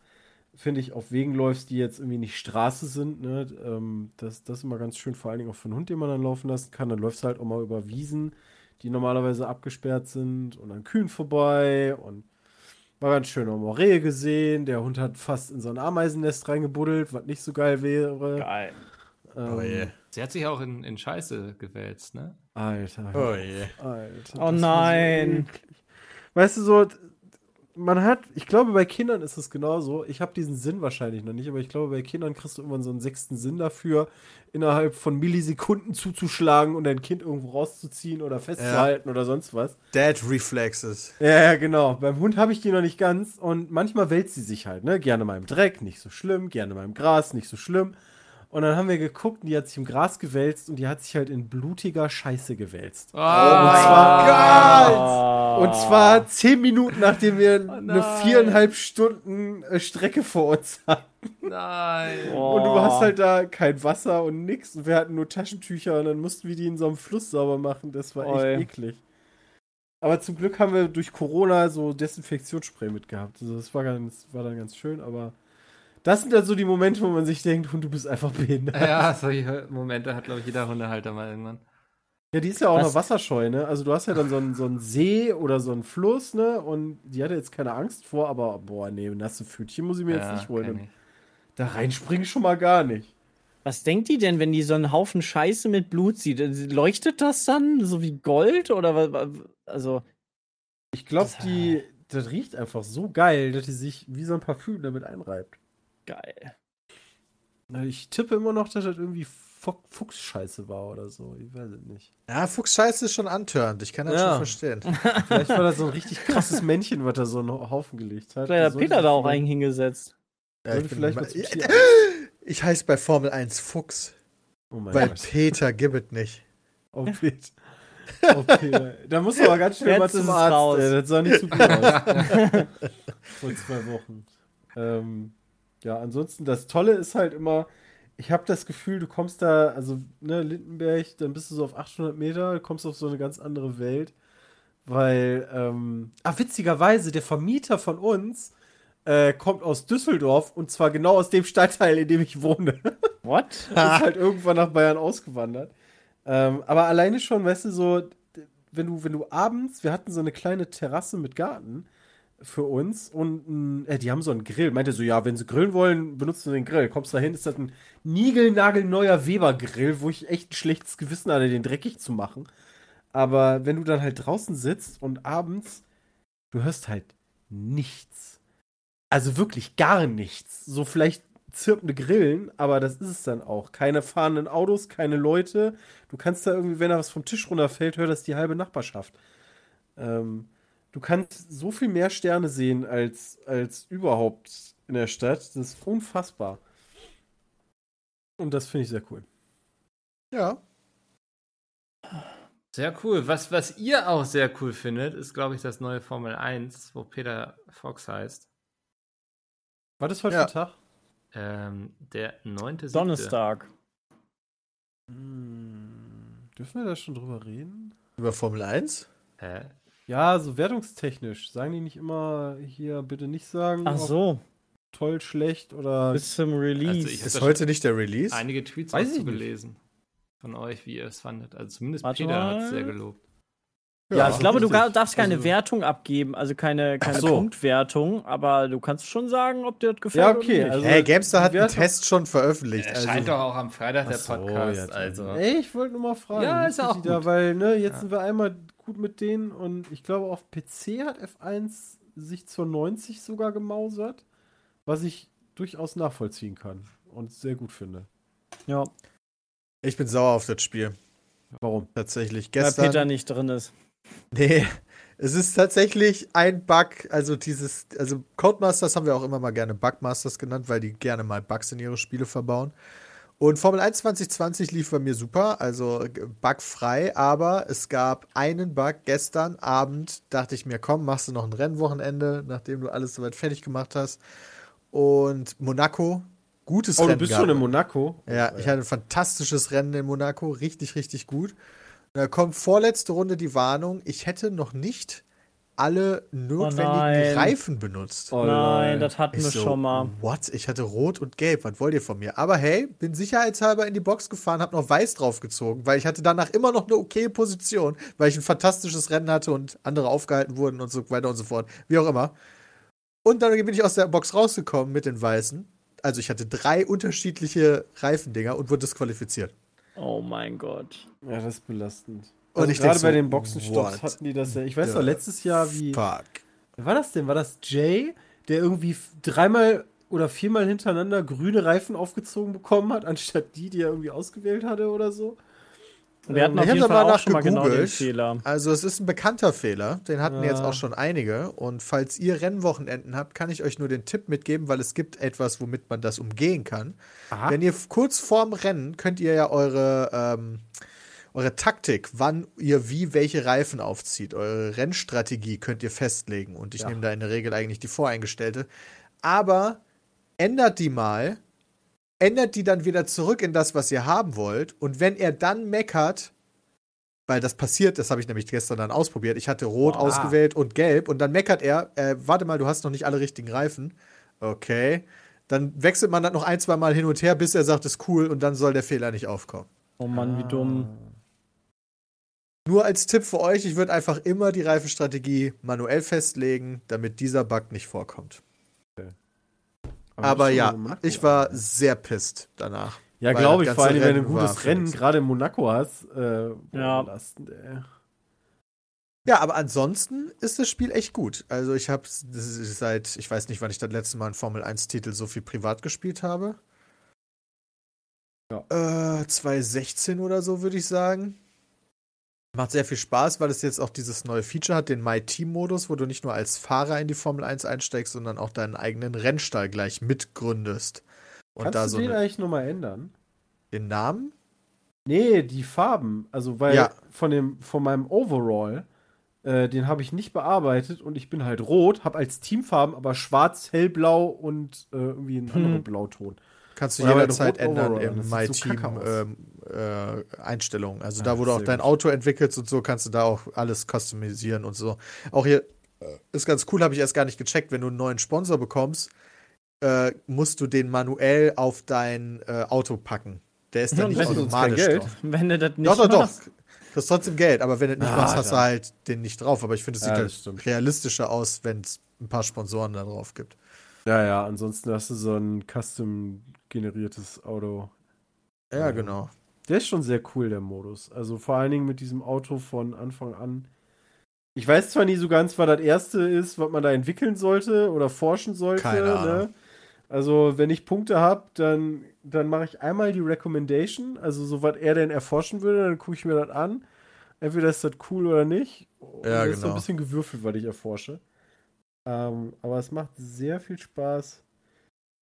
S2: finde ich, auf Wegen läufst, die jetzt irgendwie nicht Straße sind. Ne? Ähm, das, das ist immer ganz schön, vor allen Dingen auch für einen Hund, den man dann laufen lassen kann. Dann läufst du halt auch mal über Wiesen, die normalerweise abgesperrt sind und an Kühen vorbei und war ganz schön. Haben wir Rehe gesehen. Der Hund hat fast in so ein Ameisennest reingebuddelt, was nicht so geil wäre.
S5: Geil.
S2: Ähm,
S4: Oh je.
S3: Sie hat sich auch in, in Scheiße gewälzt, ne?
S2: Alter.
S4: Oh je.
S2: Alter.
S5: Oh
S2: so
S5: nein.
S2: eklig. weißt du, so, man hat, ich glaube, bei Kindern ist es genauso. Ich habe diesen Sinn wahrscheinlich noch nicht, aber ich glaube, bei Kindern kriegst du irgendwann so einen sechsten Sinn dafür, innerhalb von Millisekunden zuzuschlagen und dein Kind irgendwo rauszuziehen oder festzuhalten oder sonst was.
S4: Dad Reflexes.
S2: Ja, ja, genau. Beim Hund habe ich die noch nicht ganz und manchmal wälzt sie sich halt, ne? Gerne mal im Dreck, nicht so schlimm, gerne mal im Gras, nicht so schlimm. Und dann haben wir geguckt, und die hat sich im Gras gewälzt und die hat sich halt in blutiger Scheiße gewälzt.
S3: Oh,
S2: mein
S5: Gott!
S2: Und zwar zehn Minuten, nachdem wir eine
S3: nein.
S2: viereinhalb Stunden äh, Strecke vor uns hatten.
S3: Nein.
S2: Und du hast halt da kein Wasser und nix. Und wir hatten nur Taschentücher und dann mussten wir die in so einem Fluss sauber machen. Das war echt
S5: Oi.
S2: eklig. Aber zum Glück haben wir durch Corona so Desinfektionsspray mitgehabt. Also das war, ganz, war dann ganz schön, aber das sind dann so die Momente, wo man sich denkt, und du bist einfach behindert.
S3: Ja, solche Momente hat, glaube ich, jeder Hundehalter mal irgendwann.
S2: Ja, die ist ja auch
S5: Was-
S2: noch wasserscheu, ne? Also du hast ja dann so einen, so einen See oder so einen Fluss, ne? Und die hatte jetzt keine Angst vor, aber boah, nee, nasse Pfötchen muss ich mir jetzt
S3: Ja,
S2: nicht holen. da reinspringen schon mal gar nicht.
S5: Was denkt die denn, wenn die so einen Haufen Scheiße mit Blut sieht? Leuchtet das dann so wie Gold oder was? Also,
S2: Ich glaube, die, das riecht einfach so geil, dass die sich wie so ein Parfüm damit einreibt.
S5: Geil.
S2: Ich tippe immer noch, dass das irgendwie Fu- Fuchsscheiße war oder so. Ich weiß es nicht.
S4: Ja, Fuchsscheiße ist schon antörend. Ich kann das
S2: Ja.
S4: schon verstehen.
S2: Vielleicht war das so ein richtig krasses Männchen, was da so einen Haufen gelegt hat.
S5: Vielleicht hat Peter da auch einen hingesetzt.
S4: Ja, ich,
S2: Tier-
S4: ich heiße bei Formel 1 Fuchs,
S2: Oh mein
S4: weil
S2: Gott.
S4: Peter Gibbet nicht.
S2: Oh, Peter. Oh, Peter. Da muss aber ganz schnell mal zum Arzt.
S5: raus.
S2: ey. Das sah nicht so gut aus. Vor zwei Wochen. Ähm, ja, ansonsten, das Tolle ist halt immer, ich habe das Gefühl, du kommst da, also, ne, Lindenberg, dann bist du so auf 800 Meter, kommst auf so eine ganz andere Welt. Weil, ähm, ah, witzigerweise, der Vermieter von uns äh, kommt aus Düsseldorf und zwar genau aus dem Stadtteil, in dem ich wohne.
S5: What?
S2: ist halt irgendwann nach Bayern ausgewandert. Ähm, aber alleine schon, weißt du, so, wenn du, wenn du abends, wir hatten so eine kleine Terrasse mit Garten für uns und äh, die haben so einen Grill. Meinte so, ja, wenn sie grillen wollen, benutzen sie den Grill. Kommst da hin, ist das ein niegelnagelneuer Weber-Grill, wo ich echt ein schlechtes Gewissen hatte, den dreckig zu machen. Aber wenn du dann halt draußen sitzt und abends, du hörst halt nichts. Also wirklich gar nichts. So vielleicht zirpende Grillen, aber das ist es dann auch. Keine fahrenden Autos, keine Leute. Du kannst da irgendwie, wenn da was vom Tisch runterfällt, hört das die halbe Nachbarschaft. Ähm, du kannst so viel mehr Sterne sehen als, als überhaupt in der Stadt. Das ist unfassbar. Und das finde ich sehr cool.
S4: Ja.
S3: Sehr cool. Was, was ihr auch sehr cool findet, ist, glaube ich, das neue Formel 1, wo Peter Fox heißt.
S2: War das heute
S4: Ja.
S2: Tag?
S3: Ähm, der 9.
S5: Donnerstag.
S2: Hm, dürfen wir da schon drüber reden?
S4: Über Formel 1?
S3: Hä?
S2: Ja, so wertungstechnisch. Sagen die nicht immer hier bitte nicht sagen,
S5: Ach so,
S2: toll, schlecht oder.
S5: bis zum Release.
S3: Also ich-
S4: Ist heute nicht der Release?
S3: Einige Tweets
S2: Weiß ich
S3: gelesen von euch, wie ihr es fandet. Also zumindest
S5: Warte
S3: Peter hat es sehr gelobt.
S5: Ja, ich glaube, du gar- darfst keine
S2: Also-
S5: Wertung abgeben, also keine, keine
S2: so.
S5: Punktwertung, aber du kannst schon sagen, ob dir das gefällt.
S2: Ja,
S5: oder
S2: okay,
S5: nicht.
S2: also-
S4: Hey, Gamestar hat einen
S2: Wertung-
S4: Test schon veröffentlicht.
S3: Erscheint
S4: Also,
S3: doch auch am Freitag der
S2: so,
S3: Podcast.
S2: ja,
S3: also.
S2: Ey, ich wollte nur mal fragen.
S3: Ja, ist ja auch
S2: die Da,
S3: gut.
S2: weil, ne, jetzt
S3: Ja.
S2: sind wir einmal gut mit denen und ich glaube, auf PC hat F1 sich zur 90 sogar gemausert, was ich durchaus nachvollziehen kann und sehr gut finde.
S5: Ja,
S4: ich bin sauer auf das Spiel.
S2: Warum?
S4: Tatsächlich.
S5: weil
S4: Gestern.
S5: Peter nicht drin ist.
S4: Nee, es ist tatsächlich ein Bug, also dieses, also Codemasters haben wir auch immer mal gerne Bugmasters genannt, weil die gerne mal Bugs in ihre Spiele verbauen. Und Formel 1 2020 lief bei mir super, also g- bugfrei, aber es gab einen Bug gestern Abend, dachte ich mir, komm, machst du noch ein Rennwochenende, nachdem du alles soweit fertig gemacht hast. Und Monaco, gutes
S2: Oh,
S4: Rennen.
S2: du bist schon in Monaco.
S4: Ja, ich hatte ein fantastisches Rennen in Monaco, richtig, richtig gut. Da kommt vorletzte Runde die Warnung, ich hätte noch nicht alle notwendigen
S5: nein.
S4: Reifen benutzt.
S2: Oh,
S5: Nein,
S2: nein.
S5: das hatten
S4: Ich
S5: wir
S4: so,
S5: schon mal.
S4: What? Ich hatte rot und gelb. Was wollt ihr von mir? Aber hey, bin sicherheitshalber in die Box gefahren, hab noch weiß draufgezogen, weil ich hatte danach immer noch eine okay Position, weil ich ein fantastisches Rennen hatte und andere aufgehalten wurden und so weiter und so fort. Wie auch immer. Und dann bin ich aus der Box rausgekommen mit den weißen. Also ich hatte drei unterschiedliche Reifendinger und wurde disqualifiziert.
S5: Oh mein Gott.
S2: Ja, das ist belastend.
S4: Und
S2: Also
S4: ich
S2: gerade bei
S4: so,
S2: den Boxenstopps
S4: what
S2: hatten die das ja. Ich weiß noch, letztes Jahr, wie.
S4: Fuck.
S2: Wer war das denn? War das Jay, der irgendwie dreimal oder viermal hintereinander grüne Reifen aufgezogen bekommen hat, anstatt die, die er irgendwie ausgewählt hatte oder so?
S5: Wir hatten
S2: Ähm,
S5: auf jeden Fall auch schon mal genau den
S4: nachgegoogelt.
S5: Fehler.
S4: Also es ist ein bekannter Fehler, den hatten jetzt
S2: Ja.
S4: auch schon einige. Und falls ihr Rennwochenenden habt, kann ich euch nur den Tipp mitgeben, weil es gibt etwas, womit man das umgehen kann.
S2: Aha.
S4: Wenn ihr kurz vorm Rennen könnt ihr ja eure, ähm, eure Taktik, wann ihr wie welche Reifen aufzieht, eure Rennstrategie könnt ihr festlegen. Und ich
S2: Ja.
S4: nehme da in der Regel eigentlich die voreingestellte. Aber ändert die mal, ändert die dann wieder zurück in das, was ihr haben wollt. Und wenn er dann meckert, weil das passiert, das habe ich nämlich gestern dann ausprobiert. Ich hatte rot
S2: Boah.
S4: ausgewählt und gelb und dann meckert er, äh, warte mal, du hast noch nicht alle richtigen Reifen. Okay. Dann wechselt man das noch ein, zwei Mal hin und her, bis er sagt, ist cool und dann soll der Fehler nicht aufkommen.
S5: Oh Mann, wie dumm.
S4: Nur als Tipp für euch, ich würde einfach immer die Reifenstrategie manuell festlegen, damit dieser Bug nicht vorkommt. Aber
S2: schon
S4: ja,
S2: Monaco,
S4: ich war
S2: Alter.
S4: sehr pisst danach.
S2: Ja, glaube ich, vor allem, wenn du ein gutes Rennen gerade in Monaco hast. Äh,
S5: Ja.
S2: belastend, ey.
S4: Ja, aber ansonsten ist das Spiel echt gut. Also ich habe seit, ich weiß nicht, wann ich das letzte Mal einen Formel 1-Titel so viel privat gespielt habe.
S2: Ja.
S4: Äh, 2016 oder so, würde ich sagen. Macht sehr viel Spaß, weil es jetzt auch dieses neue Feature hat, den My Team-Modus, wo du nicht nur als Fahrer in die Formel 1 einsteigst, sondern auch deinen eigenen Rennstall gleich mitgründest. Und
S2: Kannst
S4: da
S2: du
S4: so
S2: den eigentlich nochmal ändern?
S4: den Namen?
S2: Nee, die Farben. Also, weil
S4: Ja.
S2: von, dem, von meinem Overall, äh, den habe ich nicht bearbeitet und ich bin halt rot, habe als Teamfarben aber schwarz, hellblau und äh, irgendwie einen anderen
S5: Hm.
S2: Blauton.
S4: Kannst du jederzeit ändern im
S2: das sieht
S4: My
S2: so
S4: ähm, äh, Einstellungen. Also
S2: Ah,
S4: da, wo du auch dein. Auto entwickelst und so, kannst du da auch alles customisieren und so. Auch hier äh, ist ganz cool, habe ich erst gar nicht gecheckt, wenn du einen neuen Sponsor bekommst, äh, musst du den manuell auf dein äh, Auto packen. Der ist dann
S5: Und
S4: nicht automatisch
S2: Geld.
S4: drauf.
S5: Wenn du das nicht
S4: Doch, doch, doch.
S5: machst.
S4: Kriegst trotzdem Geld, aber wenn du das nicht
S2: Ah,
S4: machst, hast du
S2: ja.
S4: halt den nicht drauf. Aber ich finde, es sieht
S2: Ja,
S4: halt realistischer aus, wenn es ein paar Sponsoren da drauf gibt.
S2: Ja, ja, ansonsten hast du so ein custom generiertes Auto.
S4: Ja, genau.
S2: Der ist schon sehr cool, der Modus. Also vor allen Dingen mit diesem Auto von Anfang an. Ich weiß zwar nie so ganz, was das erste ist, was man da entwickeln sollte oder forschen sollte.
S4: Keine Ahnung.
S2: Ne? Also, wenn ich Punkte habe, dann, dann mache ich einmal die Recommendation, also so was er denn erforschen würde, dann gucke ich mir das an. Entweder ist das cool oder nicht. Und
S4: Ja,
S2: das ist so ein
S4: genau.
S2: bisschen gewürfelt, was ich erforsche. Ähm, aber es macht sehr viel Spaß.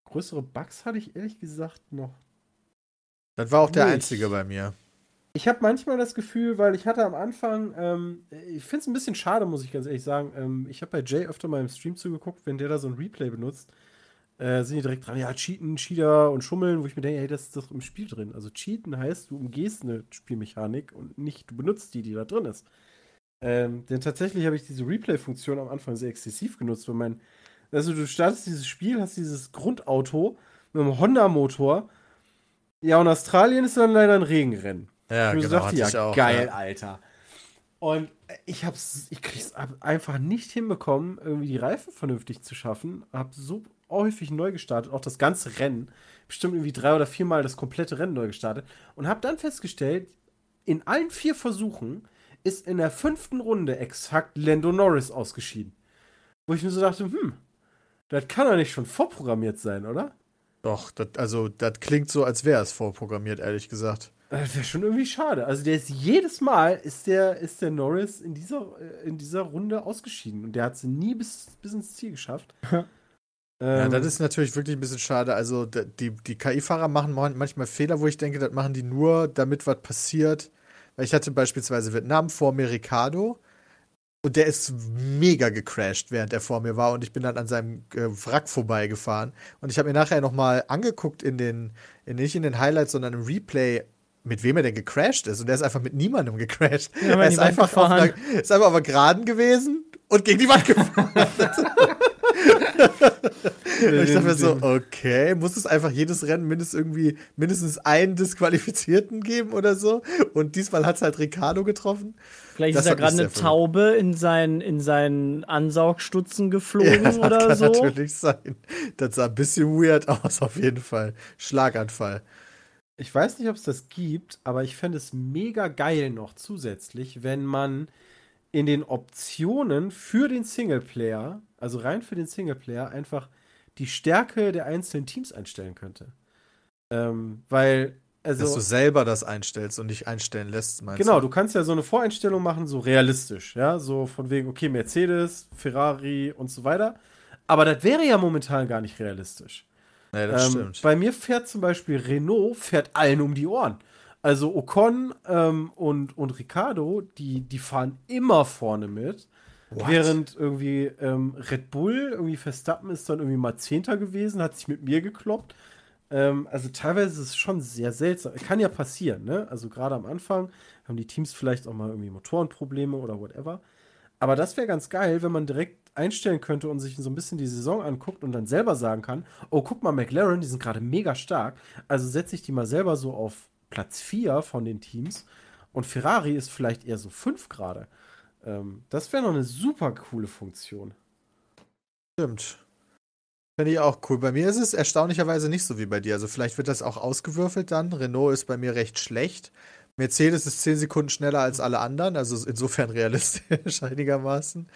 S2: Größere Bugs hatte ich ehrlich gesagt noch
S4: Das war auch der
S2: Nicht.
S4: einzige bei mir.
S2: Ich habe manchmal das Gefühl, weil ich hatte am Anfang, ähm, ich finde es ein bisschen schade, muss ich ganz ehrlich sagen. Ähm, ich habe bei Jay öfter mal im Stream zugeguckt, wenn der da so ein Replay benutzt, äh, sind die direkt dran, ja, Cheaten, Cheater und Schummeln, wo ich mir denke, hey, das ist doch im Spiel drin. Also Cheaten heißt, du umgehst eine Spielmechanik und nicht, du benutzt die, die da drin ist. Ähm, denn tatsächlich habe ich diese Replay-Funktion am Anfang sehr exzessiv genutzt, weil mein, also du startest dieses Spiel, hast dieses Grundauto mit einem Honda-Motor. Ja, und Australien ist dann leider ein Regenrennen.
S4: Ja,
S2: ich
S4: genau.
S2: dachte, ja,
S4: ich auch,
S2: geil,
S4: ja.
S2: Alter. Und ich hab's, ich krieg's einfach nicht hinbekommen, irgendwie die Reifen vernünftig zu schaffen. Hab so häufig neu gestartet, auch das ganze Rennen. Bestimmt irgendwie drei oder viermal das komplette Rennen neu gestartet. Und hab dann festgestellt, in allen vier Versuchen ist in der fünften Runde exakt Lando Norris ausgeschieden. Wo ich mir so dachte, hm, das kann doch nicht schon vorprogrammiert sein, oder?
S4: Doch, das, also das klingt so, als wäre es vorprogrammiert, ehrlich gesagt.
S2: Das wäre schon irgendwie schade. Also der ist jedes Mal ist der, ist der Norris in dieser, äh, in dieser Runde ausgeschieden und der hat sie nie bis, bis ins Ziel geschafft.
S4: Ja,
S2: Ähm,
S4: das ist natürlich wirklich ein bisschen schade. Also die, die KI-Fahrer machen man- manchmal Fehler, wo ich denke, das machen die nur, damit was passiert. Weil ich hatte beispielsweise Vietnam vor mir Ricardo und der ist mega gecrashed, während er vor mir war und ich bin dann an seinem äh, Wrack vorbeigefahren. Und ich habe mir nachher nochmal angeguckt in den, in, nicht in den Highlights, sondern im Replay, mit wem er denn gecrashed ist. Und der ist einfach mit niemandem gecrashed.
S5: Ja, aber
S4: er ist einfach, auf einer, ist einfach auf einer Geraden gewesen und gegen die Wand gefahren. Und ich dachte mir so, okay, muss es einfach jedes Rennen mindestens irgendwie mindestens einen Disqualifizierten geben oder so? Und diesmal hat es halt Ricardo getroffen.
S5: Vielleicht
S4: Das
S5: ist ja
S4: hat mich
S5: gerade eine. Taube in seinen, in seinen Ansaugstutzen geflogen
S4: das
S5: oder
S4: kann
S5: so.
S4: natürlich sein. Das sah ein bisschen weird aus, auf jeden Fall. Schlaganfall.
S2: Ich weiß nicht, ob es das gibt, aber ich fände es mega geil noch zusätzlich, wenn man in den Optionen für den Singleplayer, also rein für den Singleplayer, einfach die Stärke der einzelnen Teams einstellen könnte. Ähm, weil, also.
S4: Dass du selber das einstellst und nicht einstellen lässt, meinst
S2: Genau,
S4: du?
S2: du kannst ja so eine Voreinstellung machen, so realistisch, ja, so von wegen, okay, Mercedes, Ferrari und so weiter. Aber das wäre ja momentan gar nicht realistisch.
S4: Nee, das
S2: Ähm,
S4: stimmt.
S2: bei mir fährt zum Beispiel Renault, fährt allen um die Ohren. Also Ocon ähm, und, und Ricardo, die, die fahren immer vorne mit. Während irgendwie ähm, Red Bull, irgendwie Verstappen ist dann irgendwie mal Zehnter gewesen, hat sich mit mir gekloppt. Ähm, also teilweise ist es schon sehr seltsam. Kann ja passieren, ne? Also gerade am Anfang haben die Teams vielleicht auch mal irgendwie Motorenprobleme oder whatever. Aber das wäre ganz geil, wenn man direkt einstellen könnte und sich so ein bisschen die Saison anguckt und dann selber sagen kann, oh, guck mal, McLaren, die sind gerade mega stark. Also setze ich die mal selber so auf Platz 4 von den Teams und Ferrari ist vielleicht eher so 5 gerade. Ähm, das wäre noch eine super coole Funktion.
S4: Stimmt. Finde ich auch cool. Bei mir ist es erstaunlicherweise nicht so wie bei dir. Also vielleicht wird das auch ausgewürfelt dann. Renault ist bei mir recht schlecht. Mercedes ist 10 Sekunden schneller als alle anderen, also insofern realistisch einigermaßen.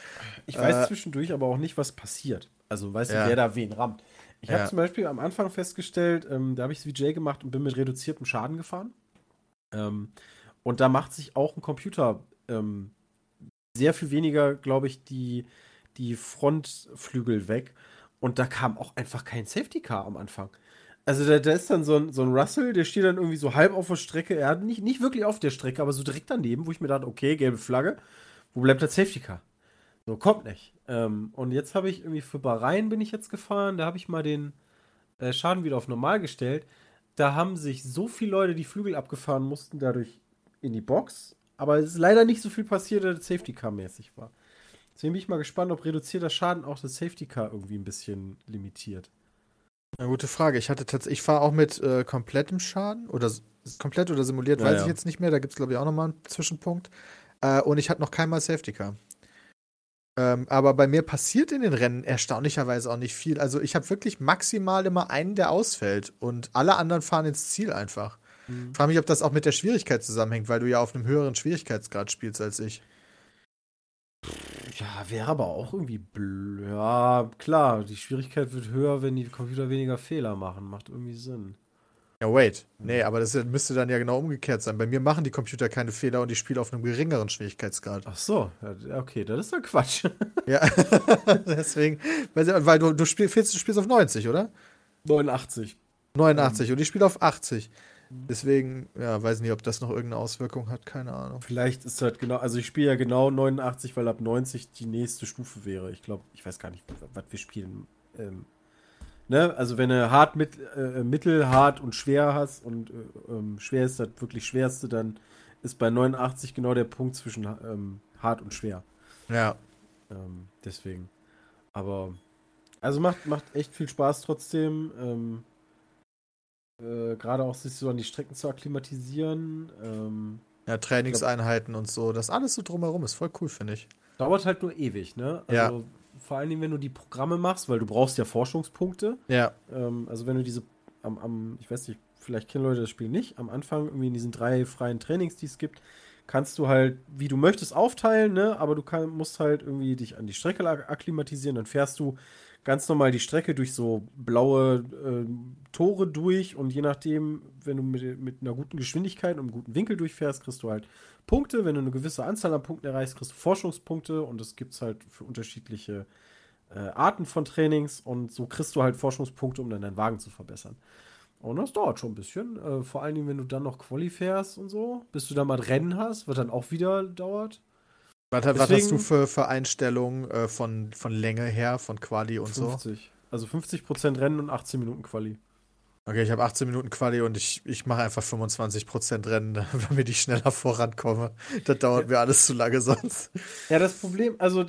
S2: Ich weiß
S4: Äh,
S2: zwischendurch aber auch nicht, was passiert. Also weiß
S4: Ja.
S2: nicht, wer da wen rammt. Ich habe
S4: Ja.
S2: zum Beispiel am Anfang festgestellt, ähm, da habe ich es wie Jay gemacht und bin mit reduziertem Schaden gefahren. Ähm, und da macht sich auch ein Computer ähm, sehr viel weniger, glaube ich, die, die Frontflügel weg. Und da kam auch einfach kein Safety Car am Anfang. Also da, da ist dann so ein, so ein Russell, der steht dann irgendwie so halb auf der Strecke. Er hat nicht, nicht wirklich auf der Strecke, aber so direkt daneben, wo ich mir dachte, okay, gelbe Flagge. Wo bleibt das Safety Car? So, kommt nicht. Ähm, und jetzt habe ich irgendwie für Bahrain bin ich jetzt gefahren, da habe ich mal den äh, Schaden wieder auf normal gestellt. Da haben sich so viele Leute die Flügel abgefahren mussten, dadurch in die Box. Aber es ist leider nicht so viel passiert, dass das Safety Car mäßig war. Deswegen bin ich mal gespannt, ob reduzierter Schaden auch das Safety Car irgendwie ein bisschen limitiert.
S4: Eine gute Frage. Ich hatte tatsächlich, ich fahre auch mit äh, komplettem Schaden oder komplett oder simuliert,
S2: Ja,
S4: weiß
S2: ja.
S4: ich jetzt nicht mehr. Da gibt es, glaube ich, auch nochmal einen Zwischenpunkt. Äh, und ich hatte noch keinmal Safety Car. Ähm, aber bei mir passiert in den Rennen erstaunlicherweise auch nicht viel. Also ich habe wirklich maximal immer einen, der ausfällt und alle anderen fahren ins Ziel einfach. Ich frage mich, ob das auch mit der Schwierigkeit zusammenhängt, weil du ja auf einem höheren Schwierigkeitsgrad spielst als ich.
S2: Ja, wäre aber auch irgendwie blöd. Ja, klar, die Schwierigkeit wird höher, wenn die Computer weniger Fehler machen. Macht irgendwie Sinn.
S4: Ja, wait. Nee, aber das müsste dann ja genau umgekehrt sein. Bei mir machen die Computer keine Fehler und ich spiele auf einem geringeren Schwierigkeitsgrad.
S2: Ach so, ja, okay, das ist doch Quatsch.
S4: Ja, deswegen, weil, weil du, du, spielst, du spielst auf 90, oder?
S2: 89.
S4: 89 und ich spiele auf 80. Deswegen, ja, weiß nicht, ob das noch irgendeine Auswirkung hat, keine Ahnung.
S2: Vielleicht ist halt genau, also ich spiele ja genau 89, weil ab 90 die nächste Stufe wäre. Ich glaube, ich weiß gar nicht, was wir spielen. Ähm, ne? Also wenn du hart, mit, äh, mittel, hart und schwer hast und äh, ähm, schwer ist das wirklich schwerste, dann ist bei 89 genau der Punkt zwischen ähm, hart und schwer.
S4: Ja,
S2: Ähm, deswegen. Aber, also macht, macht echt viel Spaß trotzdem. Ähm, äh, Gerade auch sich so an die Strecken zu akklimatisieren. Ähm,
S4: Ja, Trainingseinheiten und so. Das alles so drumherum ist voll cool, finde ich.
S2: Dauert halt nur ewig, ne? Also,
S4: Ja.
S2: Vor allen Dingen, wenn du die Programme machst, weil du brauchst ja Forschungspunkte.
S4: Ja.
S2: Ähm, also wenn du diese am, am, ich weiß nicht, vielleicht kennen Leute das Spiel nicht, am Anfang irgendwie in diesen drei freien Trainings, die es gibt, kannst du halt, wie du möchtest, aufteilen, ne? Aber du kann, musst halt irgendwie dich an die Strecke ak- akklimatisieren. Dann fährst du ganz normal die Strecke durch so blaue äh, Tore durch und je nachdem, wenn du mit, mit einer guten Geschwindigkeit und einem guten Winkel durchfährst, kriegst du halt Punkte. Wenn du eine gewisse Anzahl an Punkten erreichst, kriegst du Forschungspunkte und das gibt es halt für unterschiedliche äh, Arten von Trainings und so kriegst du halt Forschungspunkte, um dann deinen Wagen zu verbessern. Und das dauert schon ein bisschen. Äh, vor allen Dingen, wenn du dann noch Quali fährst und so, bis du dann mal Rennen hast, was dann auch wieder dauert.
S4: Was, was hast du für, für Einstellungen äh, von, von Länge her, von Quali und so?
S2: 50. Also 50% Rennen und 18 Minuten Quali.
S4: Okay, ich habe 18 Minuten Quali und ich, ich mache einfach 25% Rennen, damit ich schneller vorankomme. Das dauert mir alles zu lange sonst.
S2: Ja, das Problem, also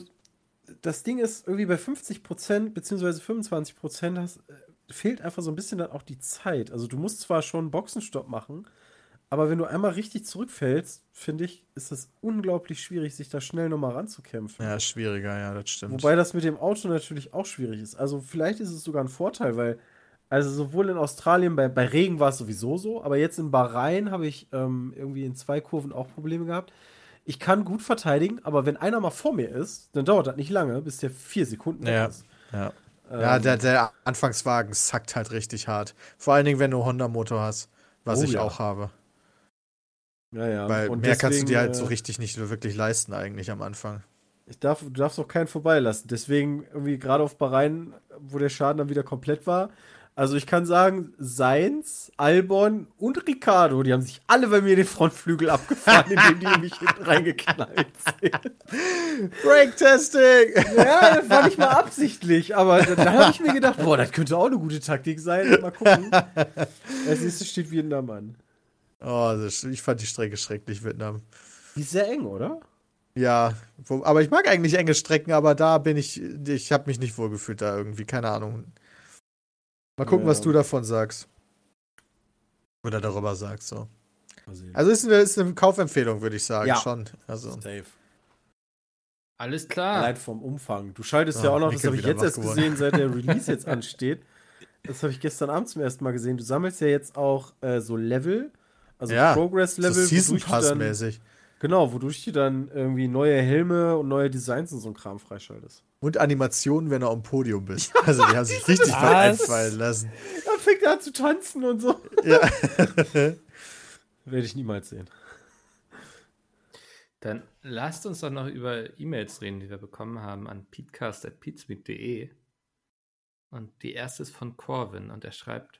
S2: das Ding ist, irgendwie bei 50% beziehungsweise 25% hast, äh, fehlt einfach so ein bisschen dann auch die Zeit. Also du musst zwar schon einen Boxenstopp machen, aber wenn du einmal richtig zurückfällst, finde ich, ist es unglaublich schwierig, sich da schnell nochmal ranzukämpfen.
S4: Ja, schwieriger, ja, das stimmt.
S2: Wobei das mit dem Auto natürlich auch schwierig ist. Also vielleicht ist es sogar ein Vorteil, weil, also sowohl in Australien, bei, bei Regen war es sowieso so, aber jetzt in Bahrain habe ich ähm, irgendwie in zwei Kurven auch Probleme gehabt. Ich kann gut verteidigen, aber wenn einer mal vor mir ist, dann dauert das nicht lange, bis der vier Sekunden
S4: Ja.
S2: ist.
S4: ja.
S2: Ähm,
S4: ja, der, der Anfangswagen sackt halt richtig hart. Vor allen Dingen, wenn du Honda-Motor hast, was
S2: Oh
S4: ich
S2: ja.
S4: auch habe.
S2: Ja, ja.
S4: Weil
S2: Und
S4: mehr kannst du dir
S2: deswegen,
S4: halt so
S2: äh,
S4: richtig nicht wirklich leisten, eigentlich am Anfang.
S2: Ich darf, du darfst auch keinen vorbeilassen. Deswegen irgendwie gerade auf Bahrain, wo der Schaden dann wieder komplett war. Also ich kann sagen, Seins, Albon und Ricardo, die haben sich alle bei mir den Frontflügel abgefahren, indem die mich hinten reingeknallt sind.
S4: Brake-Testing!
S2: Ja, das war nicht mal absichtlich, aber da, da habe ich mir gedacht, boah, das könnte auch eine gute Taktik sein. Mal gucken. Als nächstes steht Vietnam an.
S4: Oh, das, ich fand die Strecke schrecklich, Vietnam.
S2: Die ist sehr eng, oder?
S4: Ja, wo, aber ich mag eigentlich enge Strecken, aber da bin ich, ich habe mich nicht wohlgefühlt da irgendwie, keine Ahnung. Mal gucken,
S2: Ja.
S4: was du davon sagst. Oder darüber sagst, so.
S2: Also,
S4: ist eine, ist eine Kaufempfehlung, würde ich sagen,
S2: Ja.
S4: schon. Also,
S2: safe.
S3: Alles klar.
S2: Allein vom Umfang. Du schaltest
S4: Ah,
S2: ja auch noch, das habe ich jetzt erst
S4: geworden.
S2: gesehen, seit der Release jetzt ansteht. Das habe ich gestern Abend zum ersten Mal gesehen. Du sammelst ja jetzt auch äh, so Level, also
S4: Ja,
S2: Progress-Level.
S4: so Season Pass-mäßig.
S2: Genau, wodurch du dann irgendwie neue Helme und neue Designs und so ein Kram freischaltest.
S4: Und Animationen, wenn du am Podium bist. Also, die haben sich richtig Was? einfallen lassen.
S2: Dann fängt er an zu tanzen und so.
S4: Ja.
S2: Werde ich niemals sehen.
S3: Dann lasst uns doch noch über E-Mails reden, die wir bekommen haben an peatcast.peatsmeet.de. Und die erste ist von Corvin und er schreibt: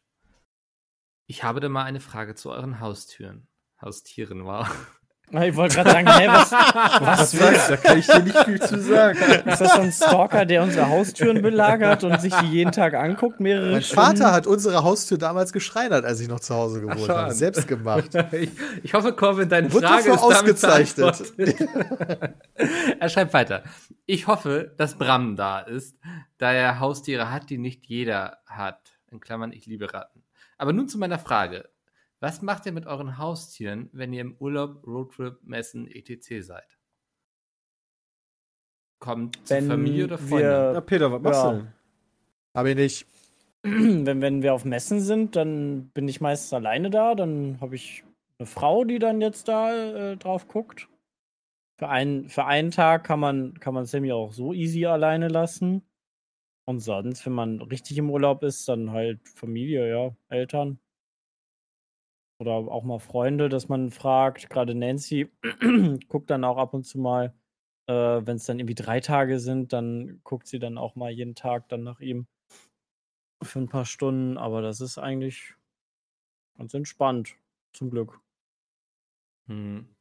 S3: Ich habe da mal eine Frage zu euren Haustüren. Haustieren war.
S5: Ich wollte gerade sagen, hä, was, was will,
S2: Da kann ich dir nicht viel zu sagen.
S5: ist das so ein Stalker, der unsere Haustüren belagert und sich die jeden Tag anguckt, mehrere
S4: Mein
S5: Stunden?
S4: Vater hat unsere Haustür damals geschreinert, als ich noch zu Hause gewohnt
S3: schau
S4: habe. Selbst gemacht.
S3: ich, ich hoffe, Corvin, deine
S4: Wurde
S3: Frage ist damit
S4: ausgezeichnet.
S3: beantwortet. er schreibt weiter. Ich hoffe, dass Bram da ist, da er Haustiere hat, die nicht jeder hat. In Klammern, ich liebe Ratten. Aber nun zu meiner Frage. Was macht ihr mit euren Haustieren, wenn ihr im Urlaub, Roadtrip, Messen, etc. seid? Kommt zur
S5: Wenn
S3: Familie oder Freunde?
S2: Na,
S5: wir,
S2: Peter, was machst
S5: Ja.
S2: du denn?
S4: Habe ich nicht.
S5: wenn, wenn wir auf Messen sind, dann bin ich meistens alleine da. Dann habe ich eine Frau, die dann jetzt da äh, drauf guckt. Für einen, für einen Tag kann man, kann man Sammy auch so easy alleine lassen. Und sonst, wenn man richtig im Urlaub ist, dann halt Familie, ja, Eltern. Oder auch mal Freunde, dass man fragt. Gerade Nancy guckt dann auch ab und zu mal, äh, wenn es dann irgendwie drei Tage sind, dann guckt sie dann auch mal jeden Tag dann nach ihm für ein paar Stunden, aber das ist eigentlich ganz entspannt, zum Glück.
S3: Hm.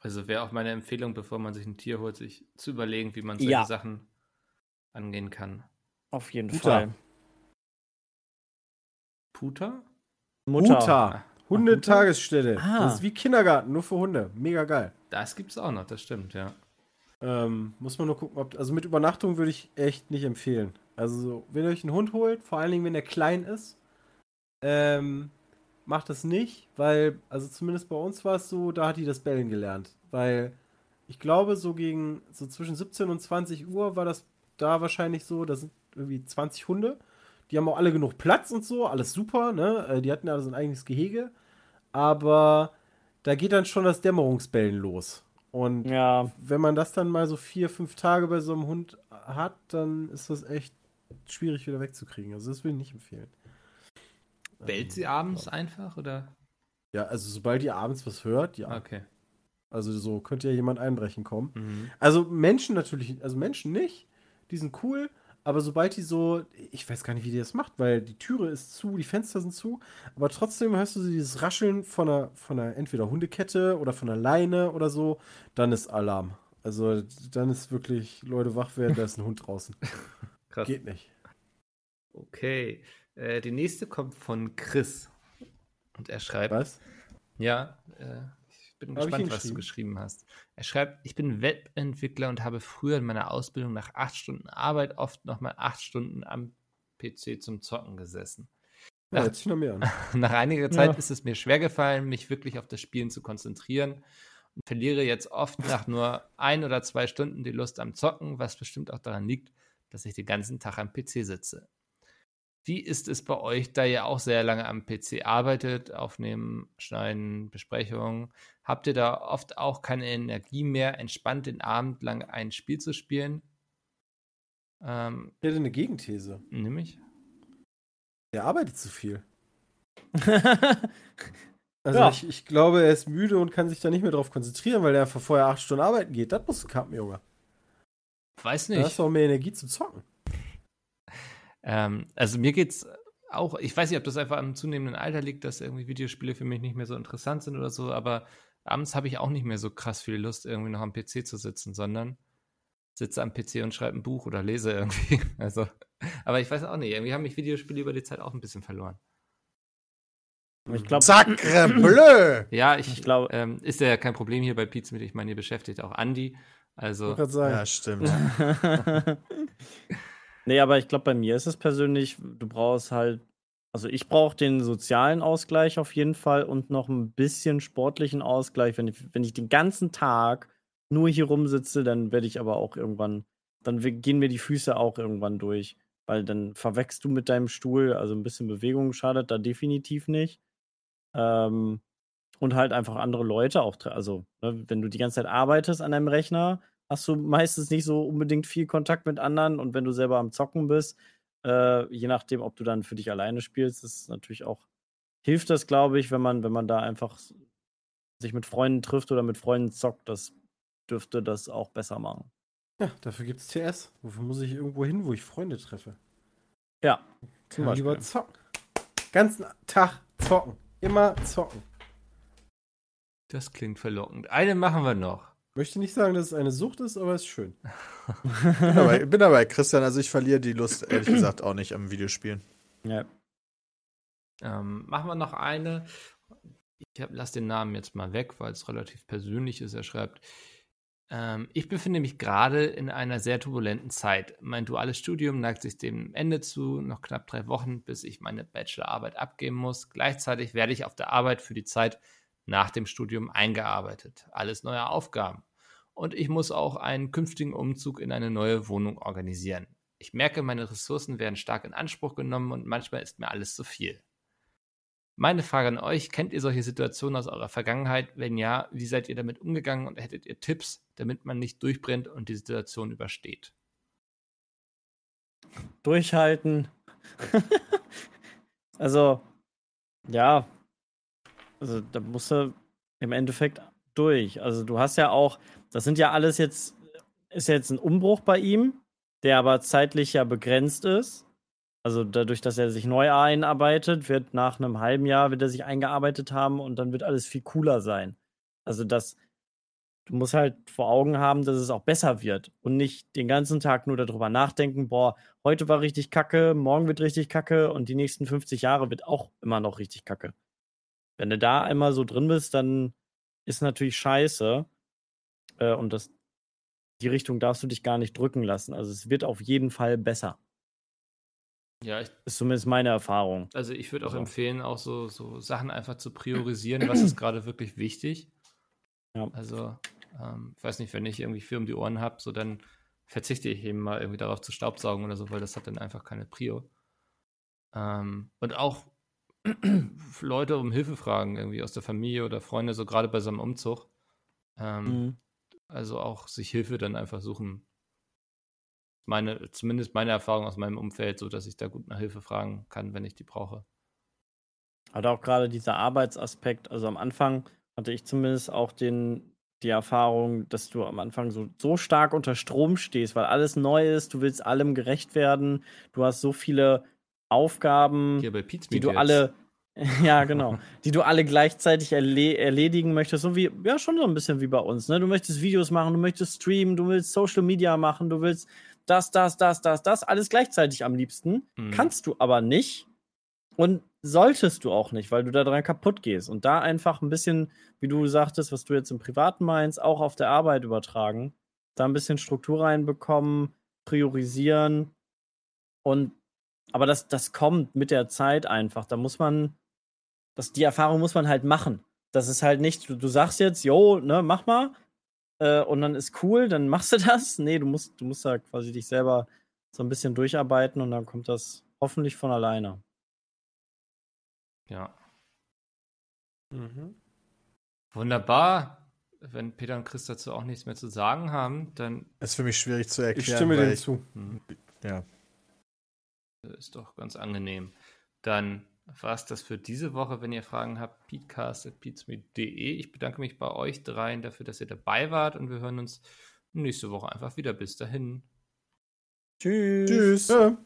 S3: Also wäre auch meine Empfehlung, bevor man sich ein Tier holt, sich zu überlegen, wie man solche
S5: Ja.
S3: Sachen angehen kann.
S5: Auf jeden
S2: Mutter.
S5: Fall.
S3: Puter?
S5: Mutter.
S2: Mutter. Hundetagesstelle.
S5: Ah.
S2: Das ist wie Kindergarten, nur für Hunde. Mega geil.
S3: Das gibt's auch noch, das stimmt, ja.
S2: Ähm, muss man nur gucken, ob. Also mit Übernachtung würde ich echt nicht empfehlen. Also, so, wenn ihr euch einen Hund holt, vor allen Dingen, wenn er klein ist, ähm, macht das nicht, weil, also zumindest bei uns war es so, da hat die das Bellen gelernt. Weil ich glaube, so gegen, so zwischen 17 und 20 Uhr war das da wahrscheinlich so, da sind irgendwie 20 Hunde. Die haben auch alle genug Platz und so, alles super, ne? Äh, Die hatten ja so ein eigenes Gehege. Aber da geht dann schon das Dämmerungsbellen los. Und
S5: Ja,
S2: wenn man das dann mal so vier, fünf Tage bei so einem Hund hat, dann ist das echt schwierig wieder wegzukriegen. Also das will ich nicht empfehlen.
S3: Bellt sie abends einfach oder?
S2: Ja, also sobald ihr abends was hört, ja.
S3: Okay.
S2: Also so könnte ja jemand einbrechen kommen.
S3: Mhm.
S2: Also Menschen natürlich, also Menschen nicht, die sind cool, aber sobald die so, ich weiß gar nicht, wie die das macht, weil die Türe ist zu, die Fenster sind zu, aber trotzdem hörst du so dieses Rascheln von einer, von einer entweder Hundekette oder von einer Leine oder so, dann ist Alarm. Also dann ist wirklich, Leute wach werden, da ist ein Hund draußen.
S3: Krass.
S2: Geht nicht.
S3: Okay. Äh, die nächste kommt von Chris. Und er schreibt.
S2: Was?
S3: Ja, äh, bin
S2: Hab
S3: gespannt, was du
S2: geschrieben?
S3: hast. Er schreibt, ich bin Webentwickler und habe früher in meiner Ausbildung nach acht Stunden Arbeit oft nochmal acht Stunden am PC zum Zocken gesessen.
S2: Ja,
S3: Ach.
S2: hört sich noch mehr an.
S3: Nach einiger Zeit
S5: Ja.
S3: ist es mir schwer gefallen, mich wirklich auf das Spielen zu konzentrieren und verliere jetzt oft nach nur ein oder zwei Stunden die Lust am Zocken, was bestimmt auch daran liegt, dass ich den ganzen Tag am PC sitze. Wie ist es bei euch, da ihr auch sehr lange am PC arbeitet, aufnehmen, schneiden, Besprechungen? Habt ihr da oft auch keine Energie mehr, entspannt den Abend lang ein Spiel zu spielen? Ähm,
S2: Ich hätte eine Gegenthese.
S3: nämlich?
S2: Der arbeitet zu viel. Also
S5: Ja.
S2: ich, ich glaube, er ist müde und kann sich da nicht mehr drauf konzentrieren, weil er einfach vorher acht Stunden arbeiten geht. Das musst du kappen, Junge.
S3: Weiß
S2: Da
S3: nicht.
S2: hast du auch mehr Energie zum Zocken.
S3: Ähm, also mir geht's auch, ich weiß nicht, ob das einfach am zunehmenden Alter liegt, dass irgendwie Videospiele für mich nicht mehr so interessant sind oder so, aber abends habe ich auch nicht mehr so krass viel Lust, irgendwie noch am PC zu sitzen, sondern sitze am PC und schreibe ein Buch oder lese irgendwie. Also, aber ich weiß auch nicht, irgendwie haben mich Videospiele über die Zeit auch ein bisschen verloren.
S5: ich glaube,
S4: Sacre bleu!
S3: Ja, ich,
S5: Ich glaube-
S3: ähm, ist ja kein Problem hier bei Pizza mit, ich meine, ihr beschäftigt auch Andi. Also,
S2: Ich sagen.
S4: Ja, stimmt.
S5: nee, aber ich glaube, bei mir ist es persönlich, du brauchst halt, also ich brauche den sozialen Ausgleich auf jeden Fall und noch ein bisschen sportlichen Ausgleich. Wenn ich, wenn ich den ganzen Tag nur hier rumsitze, dann werde ich aber auch irgendwann, dann gehen mir die Füße auch irgendwann durch, weil dann verwechst du mit deinem Stuhl, also ein bisschen Bewegung schadet da definitiv nicht. Ähm, und halt einfach andere Leute auch, also ne, wenn du die ganze Zeit arbeitest an deinem Rechner, hast du meistens nicht so unbedingt viel Kontakt mit anderen und wenn du selber am Zocken bist, äh, je nachdem, ob du dann für dich alleine spielst, ist natürlich auch, hilft das, glaube ich, wenn man, wenn man da einfach sich mit Freunden trifft oder mit Freunden zockt, das dürfte das auch besser machen.
S2: Ja, dafür gibt es TS. Wofür muss ich irgendwo hin, wo ich Freunde treffe?
S5: Ja,
S2: Zum lieber zocken. Ganzen Tag zocken. Immer zocken.
S3: das klingt verlockend. Eine machen wir noch.
S2: Möchte nicht sagen, dass es eine Sucht ist, aber es ist schön.
S4: bin, dabei, bin dabei, Christian. Also ich verliere die Lust, ehrlich gesagt, auch nicht am Videospielen.
S5: Ja.
S3: Ähm, machen wir noch eine. Ich hab, lass den Namen jetzt mal weg, weil es relativ persönlich ist. Er schreibt, ähm, ich befinde mich gerade in einer sehr turbulenten Zeit. Mein duales Studium neigt sich dem Ende zu, noch knapp drei Wochen, bis ich meine Bachelorarbeit abgeben muss. Gleichzeitig werde ich auf der Arbeit für die Zeit nach dem Studium eingearbeitet. Alles neue Aufgaben. Und ich muss auch einen künftigen Umzug in eine neue Wohnung organisieren. Ich merke, meine Ressourcen werden stark in Anspruch genommen und manchmal ist mir alles zu viel. Meine Frage an euch, kennt ihr solche Situationen aus eurer Vergangenheit? Wenn ja, wie seid ihr damit umgegangen und hättet ihr Tipps, damit man nicht durchbrennt und die Situation übersteht?
S5: durchhalten. also, ja, also da musst du im Endeffekt durch. Also du hast ja auch, das sind ja alles jetzt, ist jetzt ein Umbruch bei ihm, der aber zeitlich ja begrenzt ist. Also dadurch, dass er sich neu einarbeitet, wird nach einem halben Jahr wird er sich eingearbeitet haben und dann wird alles viel cooler sein. Also das, du musst halt vor Augen haben, dass es auch besser wird und nicht den ganzen Tag nur darüber nachdenken, boah, heute war richtig kacke, morgen wird richtig kacke und die nächsten 50 Jahre wird auch immer noch richtig kacke. Wenn du da einmal so drin bist, dann ist natürlich scheiße. Äh, und das, die Richtung darfst du dich gar nicht drücken lassen. Also es wird auf jeden Fall besser.
S3: Ja, ich,
S5: Ist zumindest meine Erfahrung.
S3: also ich würde auch
S5: Also.
S3: empfehlen, auch so, so Sachen einfach zu priorisieren, was ist gerade wirklich wichtig.
S5: Ja.
S3: Also, ähm, ich weiß nicht, wenn ich irgendwie viel um die Ohren habe, so dann verzichte ich eben mal irgendwie darauf zu staubsaugen oder so, weil das hat dann einfach keine Prio. Ähm, und auch Leute um Hilfe fragen, irgendwie aus der Familie oder Freunde, so gerade bei so einem Umzug. Ähm,
S5: Mhm.
S3: Also auch sich Hilfe dann einfach suchen. Meine, zumindest meine Erfahrung aus meinem Umfeld, so dass ich da gut nach Hilfe fragen kann, wenn ich die brauche.
S5: Hat auch gerade dieser Arbeitsaspekt, also am Anfang hatte ich zumindest auch den, die Erfahrung, dass du am Anfang so, so stark unter Strom stehst, weil alles neu ist, du willst allem gerecht werden, du hast so viele Aufgaben, die du
S3: jetzt.
S5: alle, ja genau, die du alle gleichzeitig erle erledigen möchtest, so wie, ja schon so ein bisschen wie bei uns, ne? Du möchtest Videos machen, du möchtest streamen, du willst Social Media machen, du willst das, das, das, das, das, alles gleichzeitig am liebsten,
S3: Mhm.
S5: kannst du aber nicht und solltest du auch nicht, weil du da dran kaputt gehst und da einfach ein bisschen, wie du sagtest, was du jetzt im Privaten meinst, auch auf der Arbeit übertragen, da ein bisschen Struktur reinbekommen, priorisieren und aber das, das kommt mit der Zeit einfach. Da muss man, das, die Erfahrung muss man halt machen. Das ist halt nicht, du, du sagst jetzt, jo, ne, mach mal, äh, und dann ist cool, dann machst du das. Nee, du musst, du musst da quasi dich selber so ein bisschen durcharbeiten und dann kommt das hoffentlich von alleine.
S3: Ja.
S2: Mhm.
S3: Wunderbar. Wenn Peter und Chris dazu auch nichts mehr zu sagen haben, dann
S4: Ist für mich schwierig zu erklären.
S2: Ich stimme dem
S4: ich,
S2: zu.
S3: hm,
S4: Ja.
S3: ist doch ganz angenehm. Dann war es das für diese Woche. Wenn ihr Fragen habt, peatcast.peatsmeet.de. Ich bedanke mich bei euch dreien dafür, dass ihr dabei wart und wir hören uns nächste Woche einfach wieder. Bis dahin.
S5: Tschüss.
S4: Tschüss.
S2: Ja.